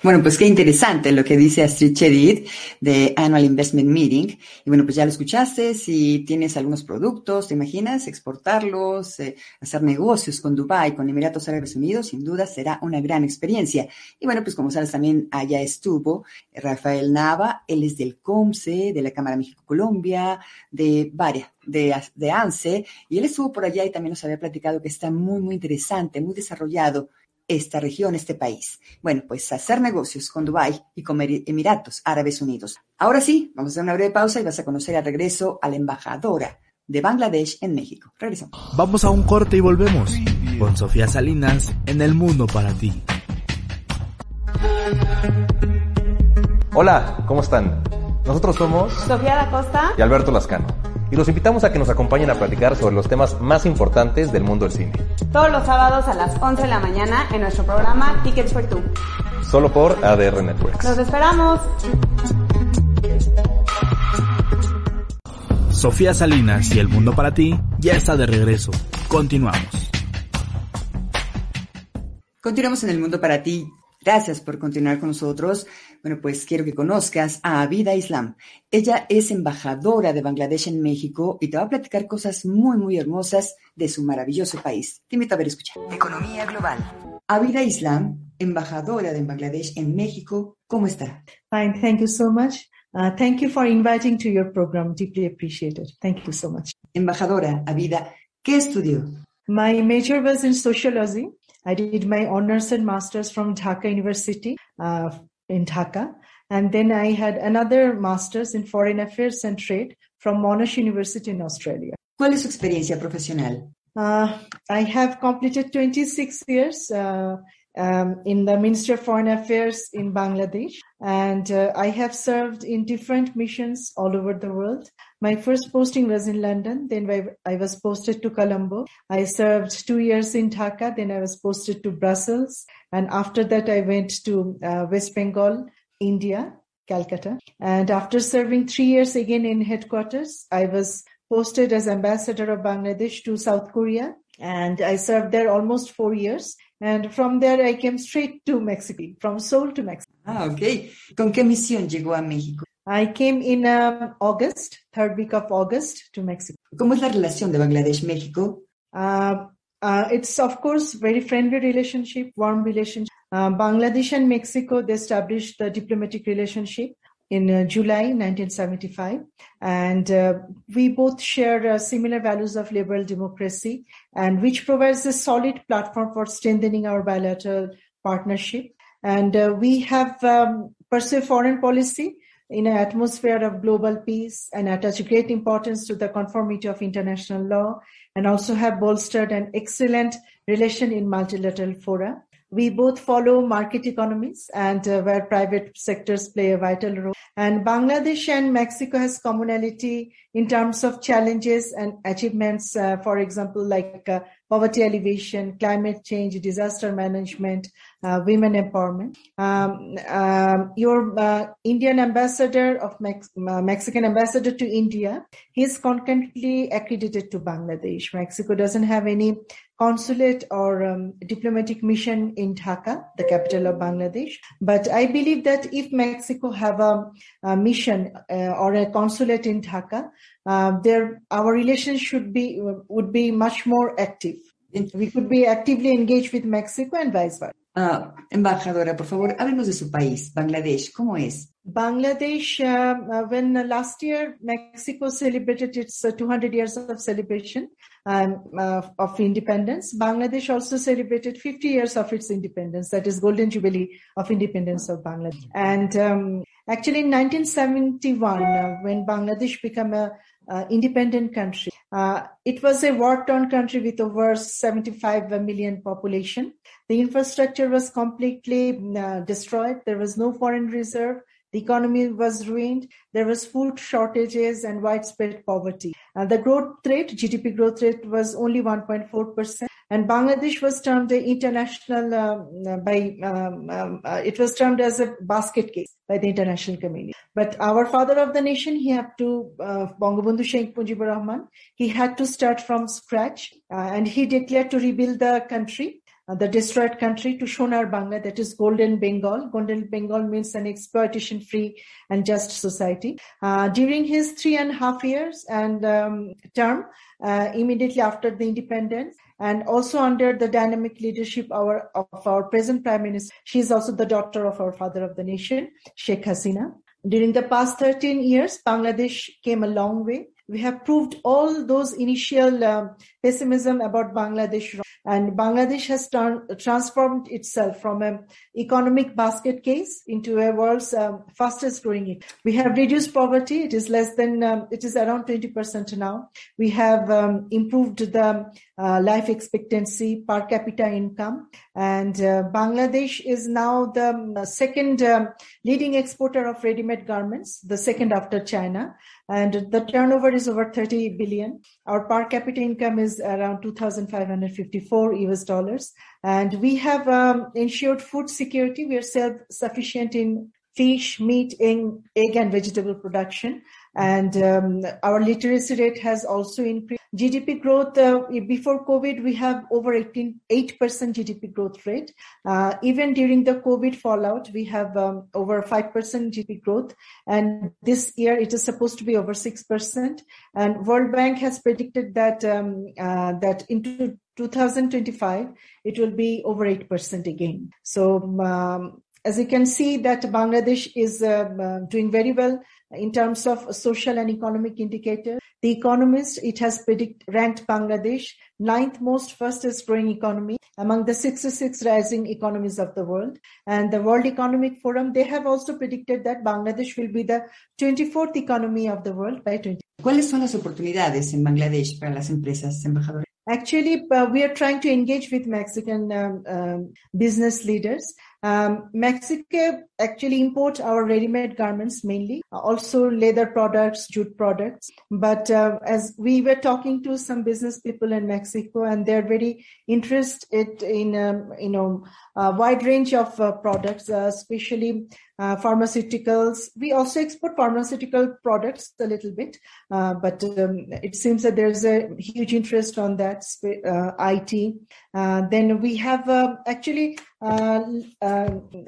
Bueno, pues qué interesante lo que dice Astrid Cherit de Annual Investment Meeting. Y bueno, pues ya lo escuchaste, si tienes algunos productos, ¿te imaginas? Exportarlos, eh, hacer negocios con Dubái, con Emiratos Árabes Unidos, sin duda será una gran experiencia. Y bueno, pues como sabes también allá estuvo Rafael Nava, él es del COMSE, de la Cámara México-Colombia, de varias, de, de ANSE, y él estuvo por allá y también nos había platicado que está muy, muy interesante, muy desarrollado esta región, este país. Bueno, pues hacer negocios con Dubái y con Emiratos Árabes Unidos. Ahora sí, vamos a hacer una breve pausa y vas a conocer al regreso a la embajadora de Bangladesh en México. Regresamos. Vamos a un corte y volvemos con Sofía Salinas en El Mundo para ti. Hola, ¿cómo están? Nosotros somos Sofía da Costa y Alberto Lascano. Y los invitamos a que nos acompañen a platicar sobre los temas más importantes del mundo del cine. todos los sábados a las 11 de la mañana en nuestro programa Tickets for Two. Solo por ADR Networks. Los esperamos. Sofía Salinas y El Mundo para ti ya está de regreso. Continuamos. Continuamos en el mundo para ti. Gracias por continuar con nosotros. Bueno, pues quiero que conozcas a Abida Islam. Ella es embajadora de Bangladesh en México y te va a platicar cosas muy, muy hermosas de su maravilloso país. Te invito a ver, escuchar. Economía global. Abida Islam, embajadora de Bangladesh en México, ¿cómo está? Fine, thank you so much. Uh, thank you for inviting to your program. Deeply appreciated. Thank you so much. Embajadora Abida, ¿qué estudió? My major was in sociology. I did my honors and masters from Dhaka University uh, in Dhaka. And then I had another master's in foreign affairs and trade from Monash University in Australia. ¿Cuál es su experiencia profesional? Uh, I have completed 26 years uh, um, in the Ministry of Foreign Affairs in Bangladesh, and uh, I have served in different missions all over the world. My first posting was in London, then I, was posted to Colombo. I served two years in Dhaka, then I was posted to Brussels, and after that I went to uh, West Bengal, India, Calcutta. And after serving three years again in headquarters, I was posted as ambassador of Bangladesh to South Korea. And I served there almost four years. And from there, I came straight to Mexico, from Seoul to Mexico. Ah, ok. ¿Con qué misión llegó a México? I came in um, August, third week of August to Mexico. ¿Cómo es la relación de Bangladesh-México? Uh, uh, it's of course very friendly relationship, warm relationship. Uh, Bangladesh and Mexico, they established the diplomatic relationship in uh, July 1975. And uh, we both share uh, similar values of liberal democracy and which provides a solid platform for strengthening our bilateral partnership. And uh, we have um, pursued foreign policy in an atmosphere of global peace and attach great importance to the conformity of international law and also have bolstered an excellent relation in multilateral fora. We both follow market economies and uh, where private sectors play a vital role. And Bangladesh and Mexico has commonality in terms of challenges and achievements, uh, for example, like uh, poverty alleviation, climate change, disaster management, uh, women empowerment. Um, um, your uh, Indian ambassador of Mex- uh, Mexican ambassador to India, he is concurrently accredited to Bangladesh. Mexico doesn't have any consulate or um, diplomatic mission in Dhaka, the capital of Bangladesh. But I believe that if Mexico have a, a mission uh, or a consulate in Dhaka, uh, there our relations should be would be much more active. We could be actively engaged with Mexico and vice versa. Uh, embajadora, por favor, háblenos de su país, Bangladesh. ¿Cómo es? Bangladesh, uh, when last year Mexico celebrated its 200 years of celebration um, of independence, Bangladesh also celebrated 50 years of its independence. That is Golden Jubilee of independence of Bangladesh. And um, actually, in 1971, uh, when Bangladesh became a uh, independent country. Uh, it was a war-torn country with over 75 million population. The infrastructure was completely uh, destroyed. There was no foreign reserve. The economy was ruined. There was food shortages and widespread poverty. Uh, the growth rate, GDP growth rate was only 1.4%. And Bangladesh was termed the international, um, by, um, um, uh, it was termed as a basket case by the international community. But our father of the nation, he had to, uh, Bangabandhu Sheikh Mujibur Rahman, he had to start from scratch uh, and he declared to rebuild the country uh, the destroyed country to Sonar Bangla, that is Golden Bengal. Golden Bengal means an exploitation free and just society. Uh, during his three and a half years and um, term, uh, immediately after the independence, and also under the dynamic leadership our, of our present Prime Minister, she is also the daughter of our father of the nation, Sheikh Hasina. During the past 13 years, Bangladesh came a long way. We have proved all those initial um, pessimism about Bangladesh and Bangladesh has transformed itself from an economic basket case into a world's um, fastest growing. We have reduced poverty. It is less than, um, it is around 20% now. We have um, improved the uh, life expectancy per capita income. And uh, Bangladesh is now the um, second um, leading exporter of ready-made garments, the second after China. And the turnover is over 30 billion. Our per capita income is around 2,554 US dollars. And we have um, ensured food security. We are self-sufficient in fish, meat, egg, and vegetable production. And um, our literacy rate has also increased. GDP growth, uh, before COVID, we have over 18, 8% GDP growth rate. Uh, even during the COVID fallout, we have um, over 5% GDP growth. And this year, it is supposed to be over 6%. And World Bank has predicted that, um, uh, that into 2025, it will be over 8% again. So, um, as you can see that Bangladesh is uh, uh, doing very well in terms of social and economic indicators. The Economist, it has predict, ranked Bangladesh ninth most fastest growing economy among the 66 rising economies of the world. And the World Economic Forum, they have also predicted that Bangladesh will be the 24th economy of the world by 20. ¿Cuáles son las oportunidades en Bangladesh para las empresas, embajador? Actually, uh, we are trying to engage with Mexican um, um, business leaders um, Mexico actually imports our ready-made garments mainly, also leather products, jute products. But uh, as we were talking to some business people in Mexico, and they're very interested in um, you know a wide range of uh, products, uh, especially uh, pharmaceuticals. We also export pharmaceutical products a little bit, uh, but um, it seems that there's a huge interest on that uh, IT. then we have actually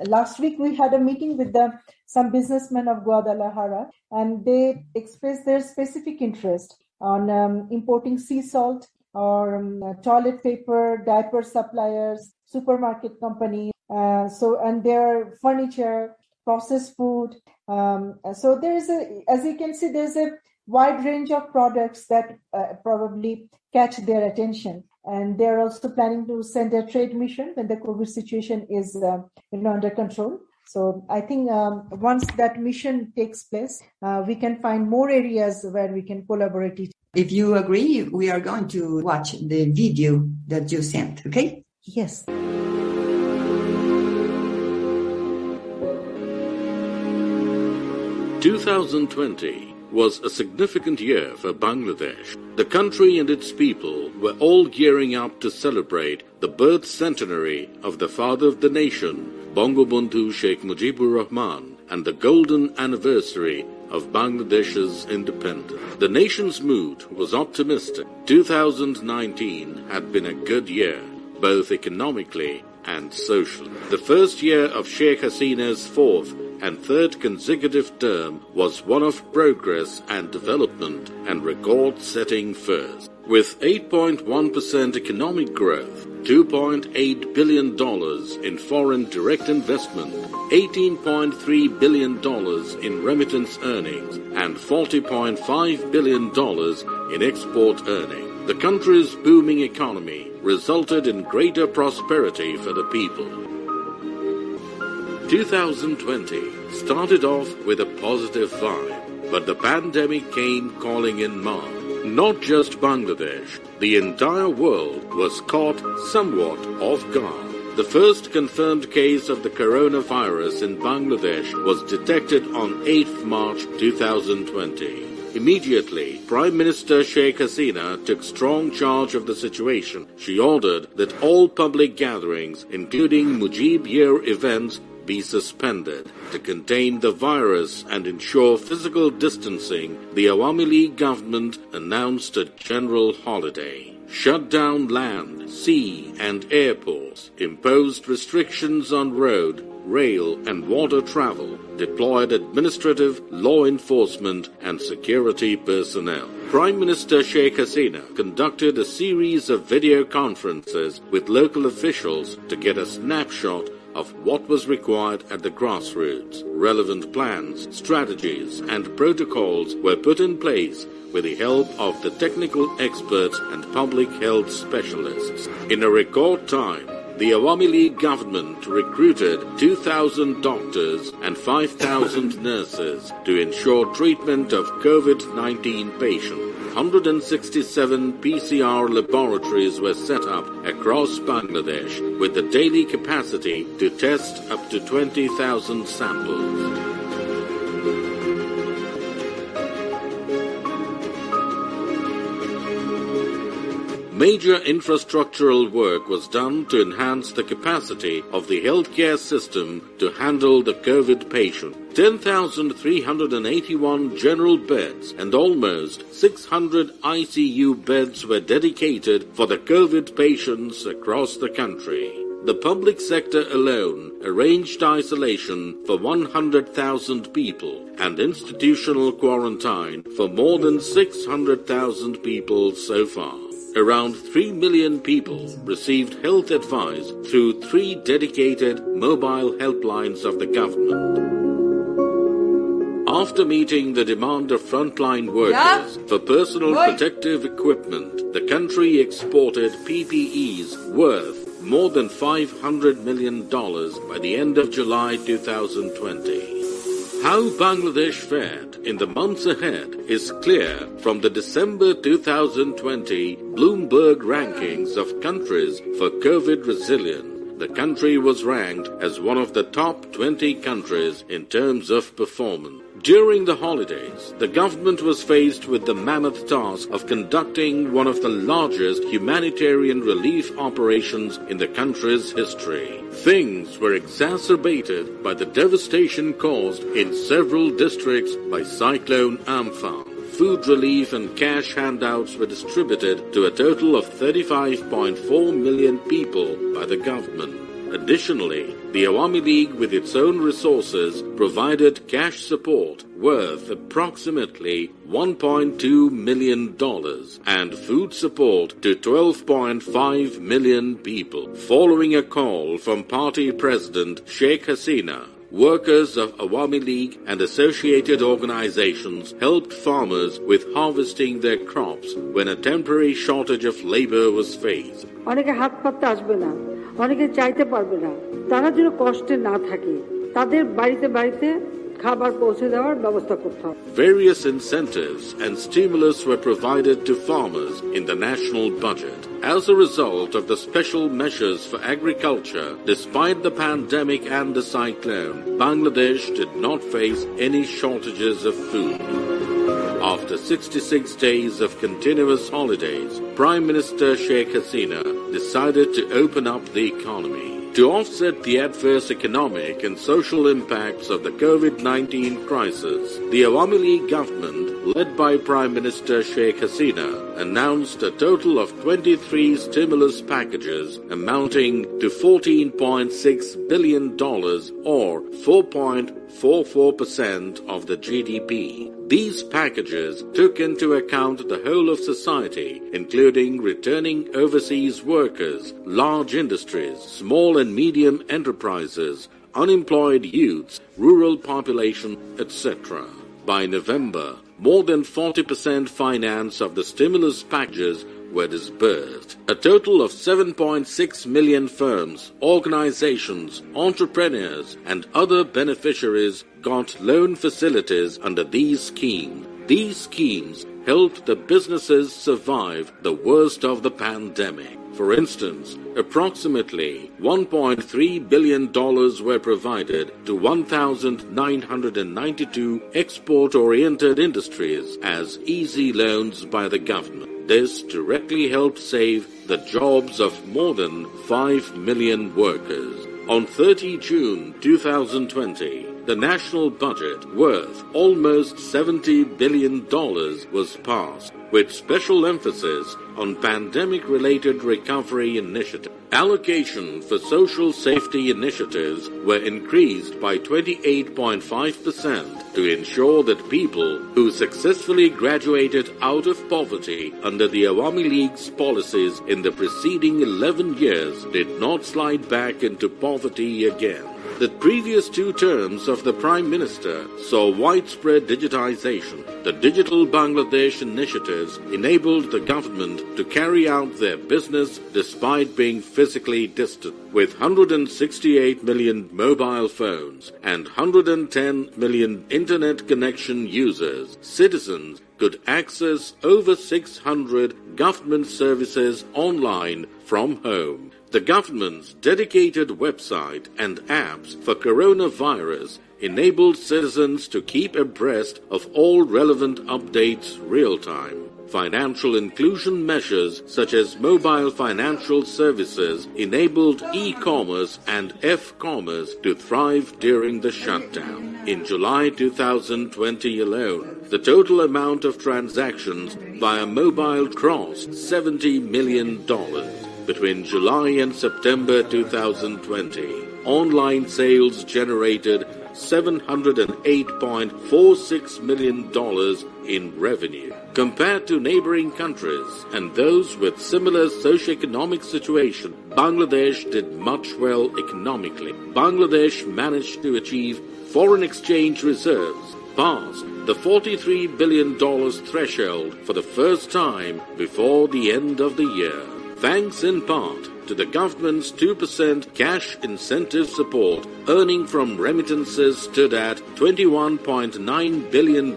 last week we had a meeting with the, some businessmen of Guadalajara, and they expressed their specific interest on um, importing sea salt or um, toilet paper, diaper suppliers, supermarket companies. Uh, so, and their furniture, processed food, Um, so there's a, as you can see, there's a wide range of products that uh, probably catch their attention. And they're also planning to send a trade mission when the COVID situation is uh, you know, under control. So I think um, once that mission takes place, uh, we can find more areas where we can collaborate. If you agree, we are going to watch the video that you sent, okay? Yes. 2020 was a significant year for Bangladesh. The country and its people were all gearing up to celebrate the birth centenary of the father of the nation, Bangabandhu Sheikh Mujibur Rahman, and the golden anniversary of Bangladesh's independence. The nation's mood was optimistic. 2019 had been a good year, both economically and socially. The first year of Sheikh Hasina's fourth and third consecutive term was one of progress and development and record-setting first. With 8.1% economic growth, $2.8 billion in foreign direct investment, $18.3 billion in remittance earnings, and $40.5 billion in export earnings. The country's booming economy resulted in greater prosperity for the people. 2020 started off with a positive vibe, but the pandemic came calling in March. Not just Bangladesh, the entire world was caught somewhat off guard. The first confirmed case of the coronavirus in Bangladesh was detected on 8th March 2020. Immediately, Prime Minister Sheikh Hasina took strong charge of the situation. She ordered that all public gatherings, including Mujib Year events, be suspended. To contain the virus and ensure physical distancing, the Awami League government announced a general holiday. Shut down land, sea, and airports, imposed restrictions on road, rail, and water travel, deployed administrative, law enforcement, and security personnel. Prime Minister Sheikh Hasina conducted a series of video conferences with local officials to get a snapshot of what was required at the grassroots. Relevant plans, strategies, and protocols were put in place with the help of the technical experts and public health specialists. In a record time, the Awami League government recruited 2,000 doctors and 5,000 nurses to ensure treatment of COVID-19 patients. 167 PCR laboratories were set up across Bangladesh with the daily capacity to test up to 20,000 samples. Major infrastructural work was done to enhance the capacity of the healthcare system to handle the COVID patient. 10,381 general beds and almost 600 ICU beds were dedicated for the COVID patients across the country. The public sector alone arranged isolation for 100,000 people and institutional quarantine for more than 600,000 people so far. Around 3 million people received health advice through three dedicated mobile helplines of the government. After meeting the demand of frontline workers Yeah. for personal Right. protective equipment, the country exported PPEs worth more than $500 million by the end of July 2020. How Bangladesh fared in the months ahead is clear from the December 2020 Bloomberg rankings of countries for COVID resilience. The country was ranked as one of the top 20 countries in terms of performance. During the holidays, the government was faced with the mammoth task of conducting one of the largest humanitarian relief operations in the country's history. Things were exacerbated by the devastation caused in several districts by Cyclone Amphan. Food relief and cash handouts were distributed to a total of 35.4 million people by the government. Additionally, the Awami League with its own resources provided cash support worth approximately $1.2 million and food support to 12.5 million people. Following a call from party president Sheikh Hasina, workers of Awami League and associated organizations helped farmers with harvesting their crops when a temporary shortage of labor was faced. অনেকে হাত পাততে আসবে না অনেকে চাইতে পারবে না তারা যেন কষ্টে না থাকে তাদের বাড়িতে বাড়িতে খাবার পৌঁছে দেওয়ার ব্যবস্থা করতে হবে Various incentives and stimulus were provided to farmers in the national budget. As a result of the special measures for agriculture, despite the pandemic and the cyclone, Bangladesh did not face any shortages of food. After 66 days of continuous holidays, Prime Minister Sheikh Hasina decided to open up the economy. To offset the adverse economic and social impacts of the COVID-19 crisis, the Awami League government, led by Prime Minister Sheikh Hasina, announced a total of 23 stimulus packages amounting to $14.6 billion or 4.44% of the GDP. These packages took into account the whole of society, including returning overseas workers, large industries, small and medium enterprises, unemployed youths, rural population, etc. By November, more than 40% finance of the stimulus packages were disbursed. A total of 7.6 million firms, organizations, entrepreneurs, and other beneficiaries got loan facilities under these schemes. These schemes helped the businesses survive the worst of the pandemic. For instance, approximately $1.3 billion were provided to 1,992 export oriented industries as easy loans by the government. This directly helped save the jobs of more than 5 million workers. On 30 June 2020, the national budget worth almost $70 billion was passed, with special emphasis on pandemic-related recovery initiatives. Allocation for social safety initiatives were increased by 28.5% to ensure that people who successfully graduated out of poverty under the Awami League's policies in the preceding 11 years did not slide back into poverty again. The previous two terms of the Prime Minister saw widespread digitization. The Digital Bangladesh initiatives enabled the government to carry out their business despite being physically distant. With 168 million mobile phones and 110 million internet connection users, citizens could access over 600 government services online from home. The government's dedicated website and apps for coronavirus enabled citizens to keep abreast of all relevant updates real time. Financial inclusion measures such as mobile financial services enabled e-commerce and F-commerce to thrive during the shutdown. In July 2020 alone, the total amount of transactions via mobile crossed $70 million. Between July and September 2020, online sales generated $708.46 million in revenue. Compared to neighboring countries and those with similar socioeconomic situation, Bangladesh did much well economically. Bangladesh managed to achieve foreign exchange reserves past the $43 billion threshold for the first time before the end of the year. Thanks in part to the government's 2% cash incentive support, earning from remittances stood at $21.9 billion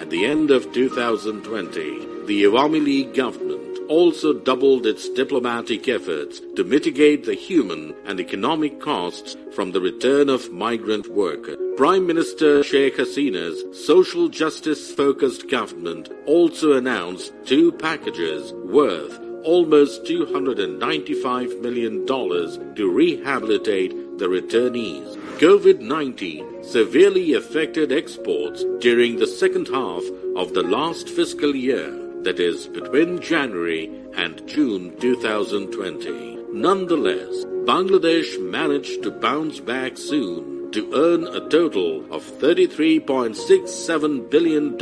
at the end of 2020. The Awami League government also doubled its diplomatic efforts to mitigate the human and economic costs from the return of migrant workers. Prime Minister Sheikh Hasina's social justice focused government also announced two packages worth almost $295 million to rehabilitate the returnees. COVID 19 severely affected exports during the second half of the last fiscal year, that is, between January and June 2020. Nonetheless, Bangladesh managed to bounce back soon to earn a total of $33.67 billion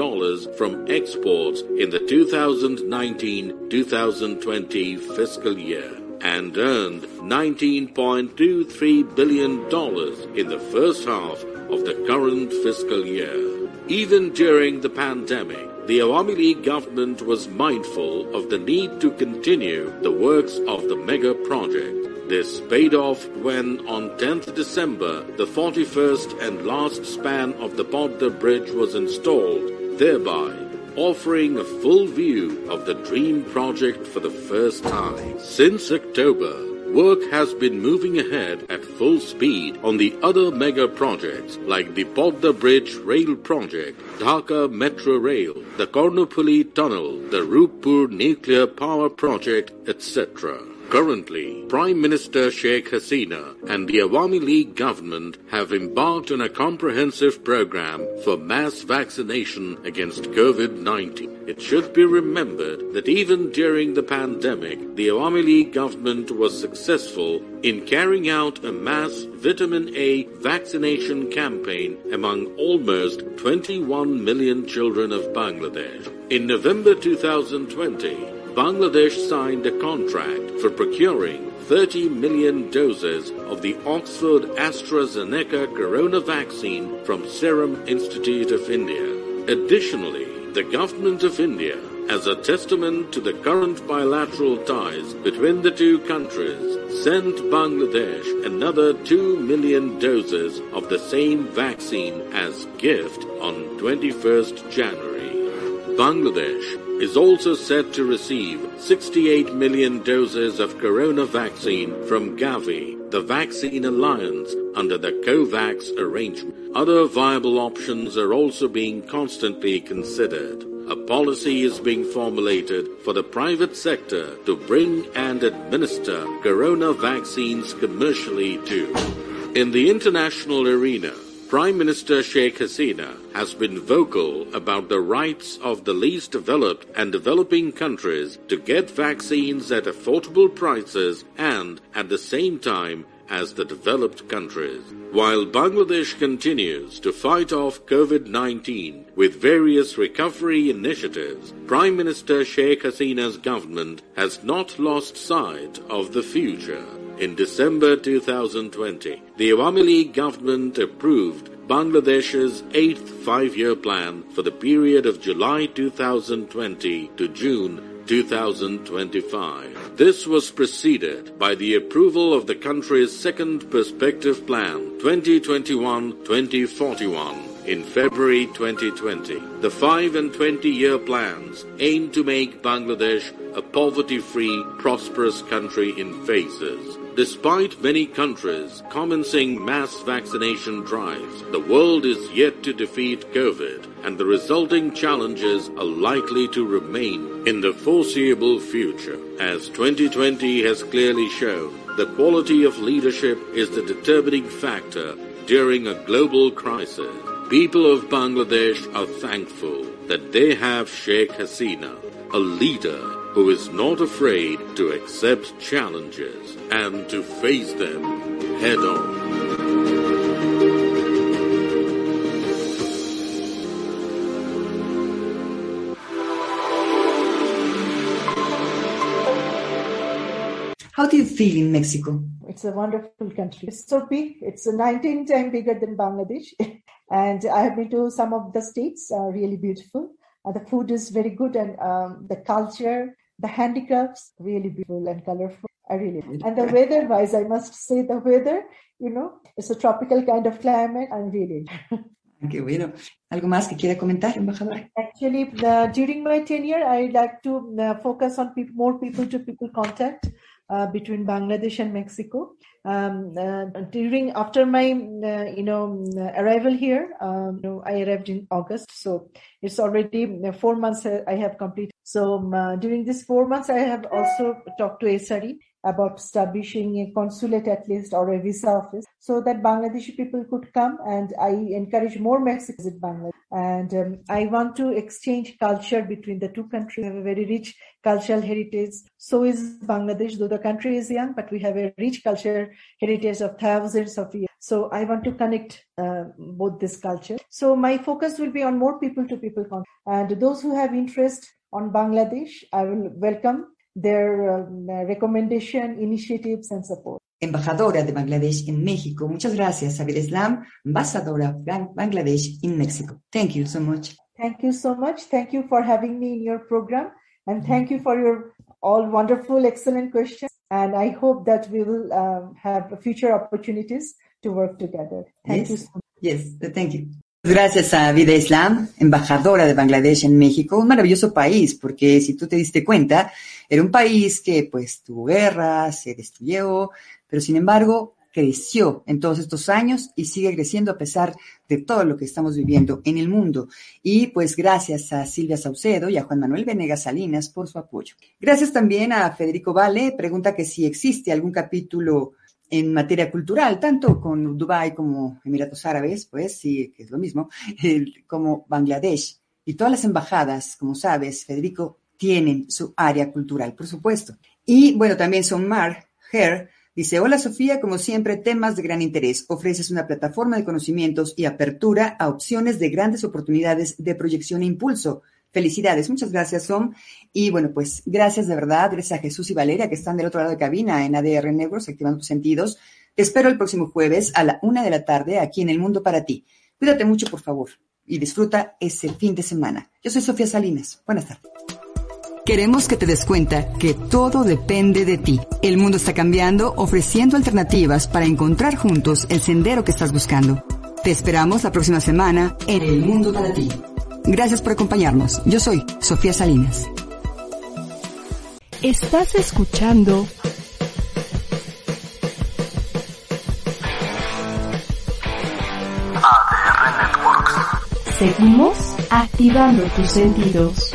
from exports in the 2019-2020 fiscal year. and earned $19.23 billion in the first half of the current fiscal year. Even during the pandemic, the Awami League government was mindful of the need to continue the works of the mega project. This paid off when, on 10th December, the 41st and last span of the Podda Bridge was installed, thereby offering a full view of the dream project for the first time. Since October, work has been moving ahead at full speed on the other mega projects like the Podda Bridge Rail Project, Dhaka Metro Rail, the Kornopuli Tunnel, the Rupur Nuclear Power Project, etc. Currently, Prime Minister Sheikh Hasina and the Awami League government have embarked on a comprehensive program for mass vaccination against COVID-19. It should be remembered that even during the pandemic, the Awami League government was successful in carrying out a mass vitamin A vaccination campaign among almost 21 million children of Bangladesh. In November 2020, Bangladesh signed a contract for procuring 30 million doses of the Oxford AstraZeneca corona vaccine from Serum Institute of India. Additionally, the government of India, as a testament to the current bilateral ties between the two countries, sent Bangladesh another 2 million doses of the same vaccine as gift on 21st January. Bangladesh is also set to receive 68 million doses of corona vaccine from Gavi, the vaccine alliance under the COVAX arrangement. Other viable options are also being constantly considered. A policy is being formulated for the private sector to bring and administer corona vaccines commercially too. In the international arena, Prime Minister Sheikh Hasina has been vocal about the rights of the least developed and developing countries to get vaccines at affordable prices and at the same time as the developed countries. While Bangladesh continues to fight off COVID-19 with various recovery initiatives, Prime Minister Sheikh Hasina's government has not lost sight of the future. In December 2020, the Awami League government approved Bangladesh's eighth five-year plan for the period of July 2020 to June 2025. This was preceded by the approval of the country's second perspective plan 2021-2041 in February 2020. The 5 and 20 year plans aim to make Bangladesh a poverty-free, prosperous country in phases. Despite many countries commencing mass vaccination drives, the world is yet to defeat COVID, and the resulting challenges are likely to remain in the foreseeable future. As 2020 has clearly shown, the quality of leadership is the determining factor during a global crisis. People of Bangladesh are thankful that they have Sheikh Hasina, a leader who is not afraid to accept challenges and to face them head on. How do you feel in Mexico? It's a wonderful country. It's so big. It's 19 times bigger than Bangladesh. [LAUGHS] and I have been to some of the states, are really beautiful. Uh, the food is very good and um, the culture, the handicrafts, really beautiful and colorful. I really And the weather wise, I must say the weather, you know, it's a tropical kind of climate. I'm really. [LAUGHS] Qué bueno. ¿Algo más que quiera comentar, embajador? Actually, uh, during my tenure, I like to uh, focus on pe- more people-to-people contact uh, between Bangladesh and Mexico. Um, uh, during after my uh, you know arrival here, um, you know, I arrived in August, so it's already four months I have completed. So um, uh, during these four months, I have also talked to SRE about establishing a consulate at least or a visa office so that Bangladeshi people could come and I encourage more Mexicans in Bangladesh. And um, I want to exchange culture between the two countries. We have a very rich cultural heritage. So is Bangladesh, though the country is young, but we have a rich culture heritage of thousands of years. So I want to connect uh, both this culture. So my focus will be on more people to people contact. And those who have interest on Bangladesh, I will welcome their um, recommendation, initiatives, and support. Embajadora de Bangladesh en México. Muchas gracias, Abid Islam, Ambassadora of Bangladesh in Mexico. Thank you so much. Thank you so much. Thank you for having me in your program. And thank you for your all wonderful, excellent questions. And I hope that we will um, have future opportunities to work together. Thank yes. you so much. Yes, thank you. Gracias a Vida Islam, embajadora de Bangladesh en México, un maravilloso país, porque si tú te diste cuenta, era un país que pues tuvo guerra, se destruyó, pero sin embargo creció en todos estos años y sigue creciendo a pesar de todo lo que estamos viviendo en el mundo. Y pues gracias a Silvia Saucedo y a Juan Manuel Venegas Salinas por su apoyo. Gracias también a Federico Vale, pregunta que si existe algún capítulo en materia cultural, tanto con Dubái como Emiratos Árabes, pues sí, que es lo mismo, como Bangladesh. Y todas las embajadas, como sabes, Federico, tienen su área cultural, por supuesto. Y bueno, también son Mar Her dice, hola Sofía, como siempre, temas de gran interés. Ofreces una plataforma de conocimientos y apertura a opciones de grandes oportunidades de proyección e impulso. Felicidades, muchas gracias, Som. Y bueno, pues gracias de verdad, gracias a Jesús y Valeria que están del otro lado de cabina en ADR Negros, activando tus sentidos. Te espero el próximo jueves a la una de la tarde aquí en El Mundo para ti. Cuídate mucho, por favor, y disfruta ese fin de semana. Yo soy Sofía Salinas. Buenas tardes. Queremos que te des cuenta que todo depende de ti. El mundo está cambiando, ofreciendo alternativas para encontrar juntos el sendero que estás buscando. Te esperamos la próxima semana en El Mundo para ti. Gracias por acompañarnos. Yo soy Sofía Salinas. Estás escuchando ADR Networks. Seguimos activando tus sentidos.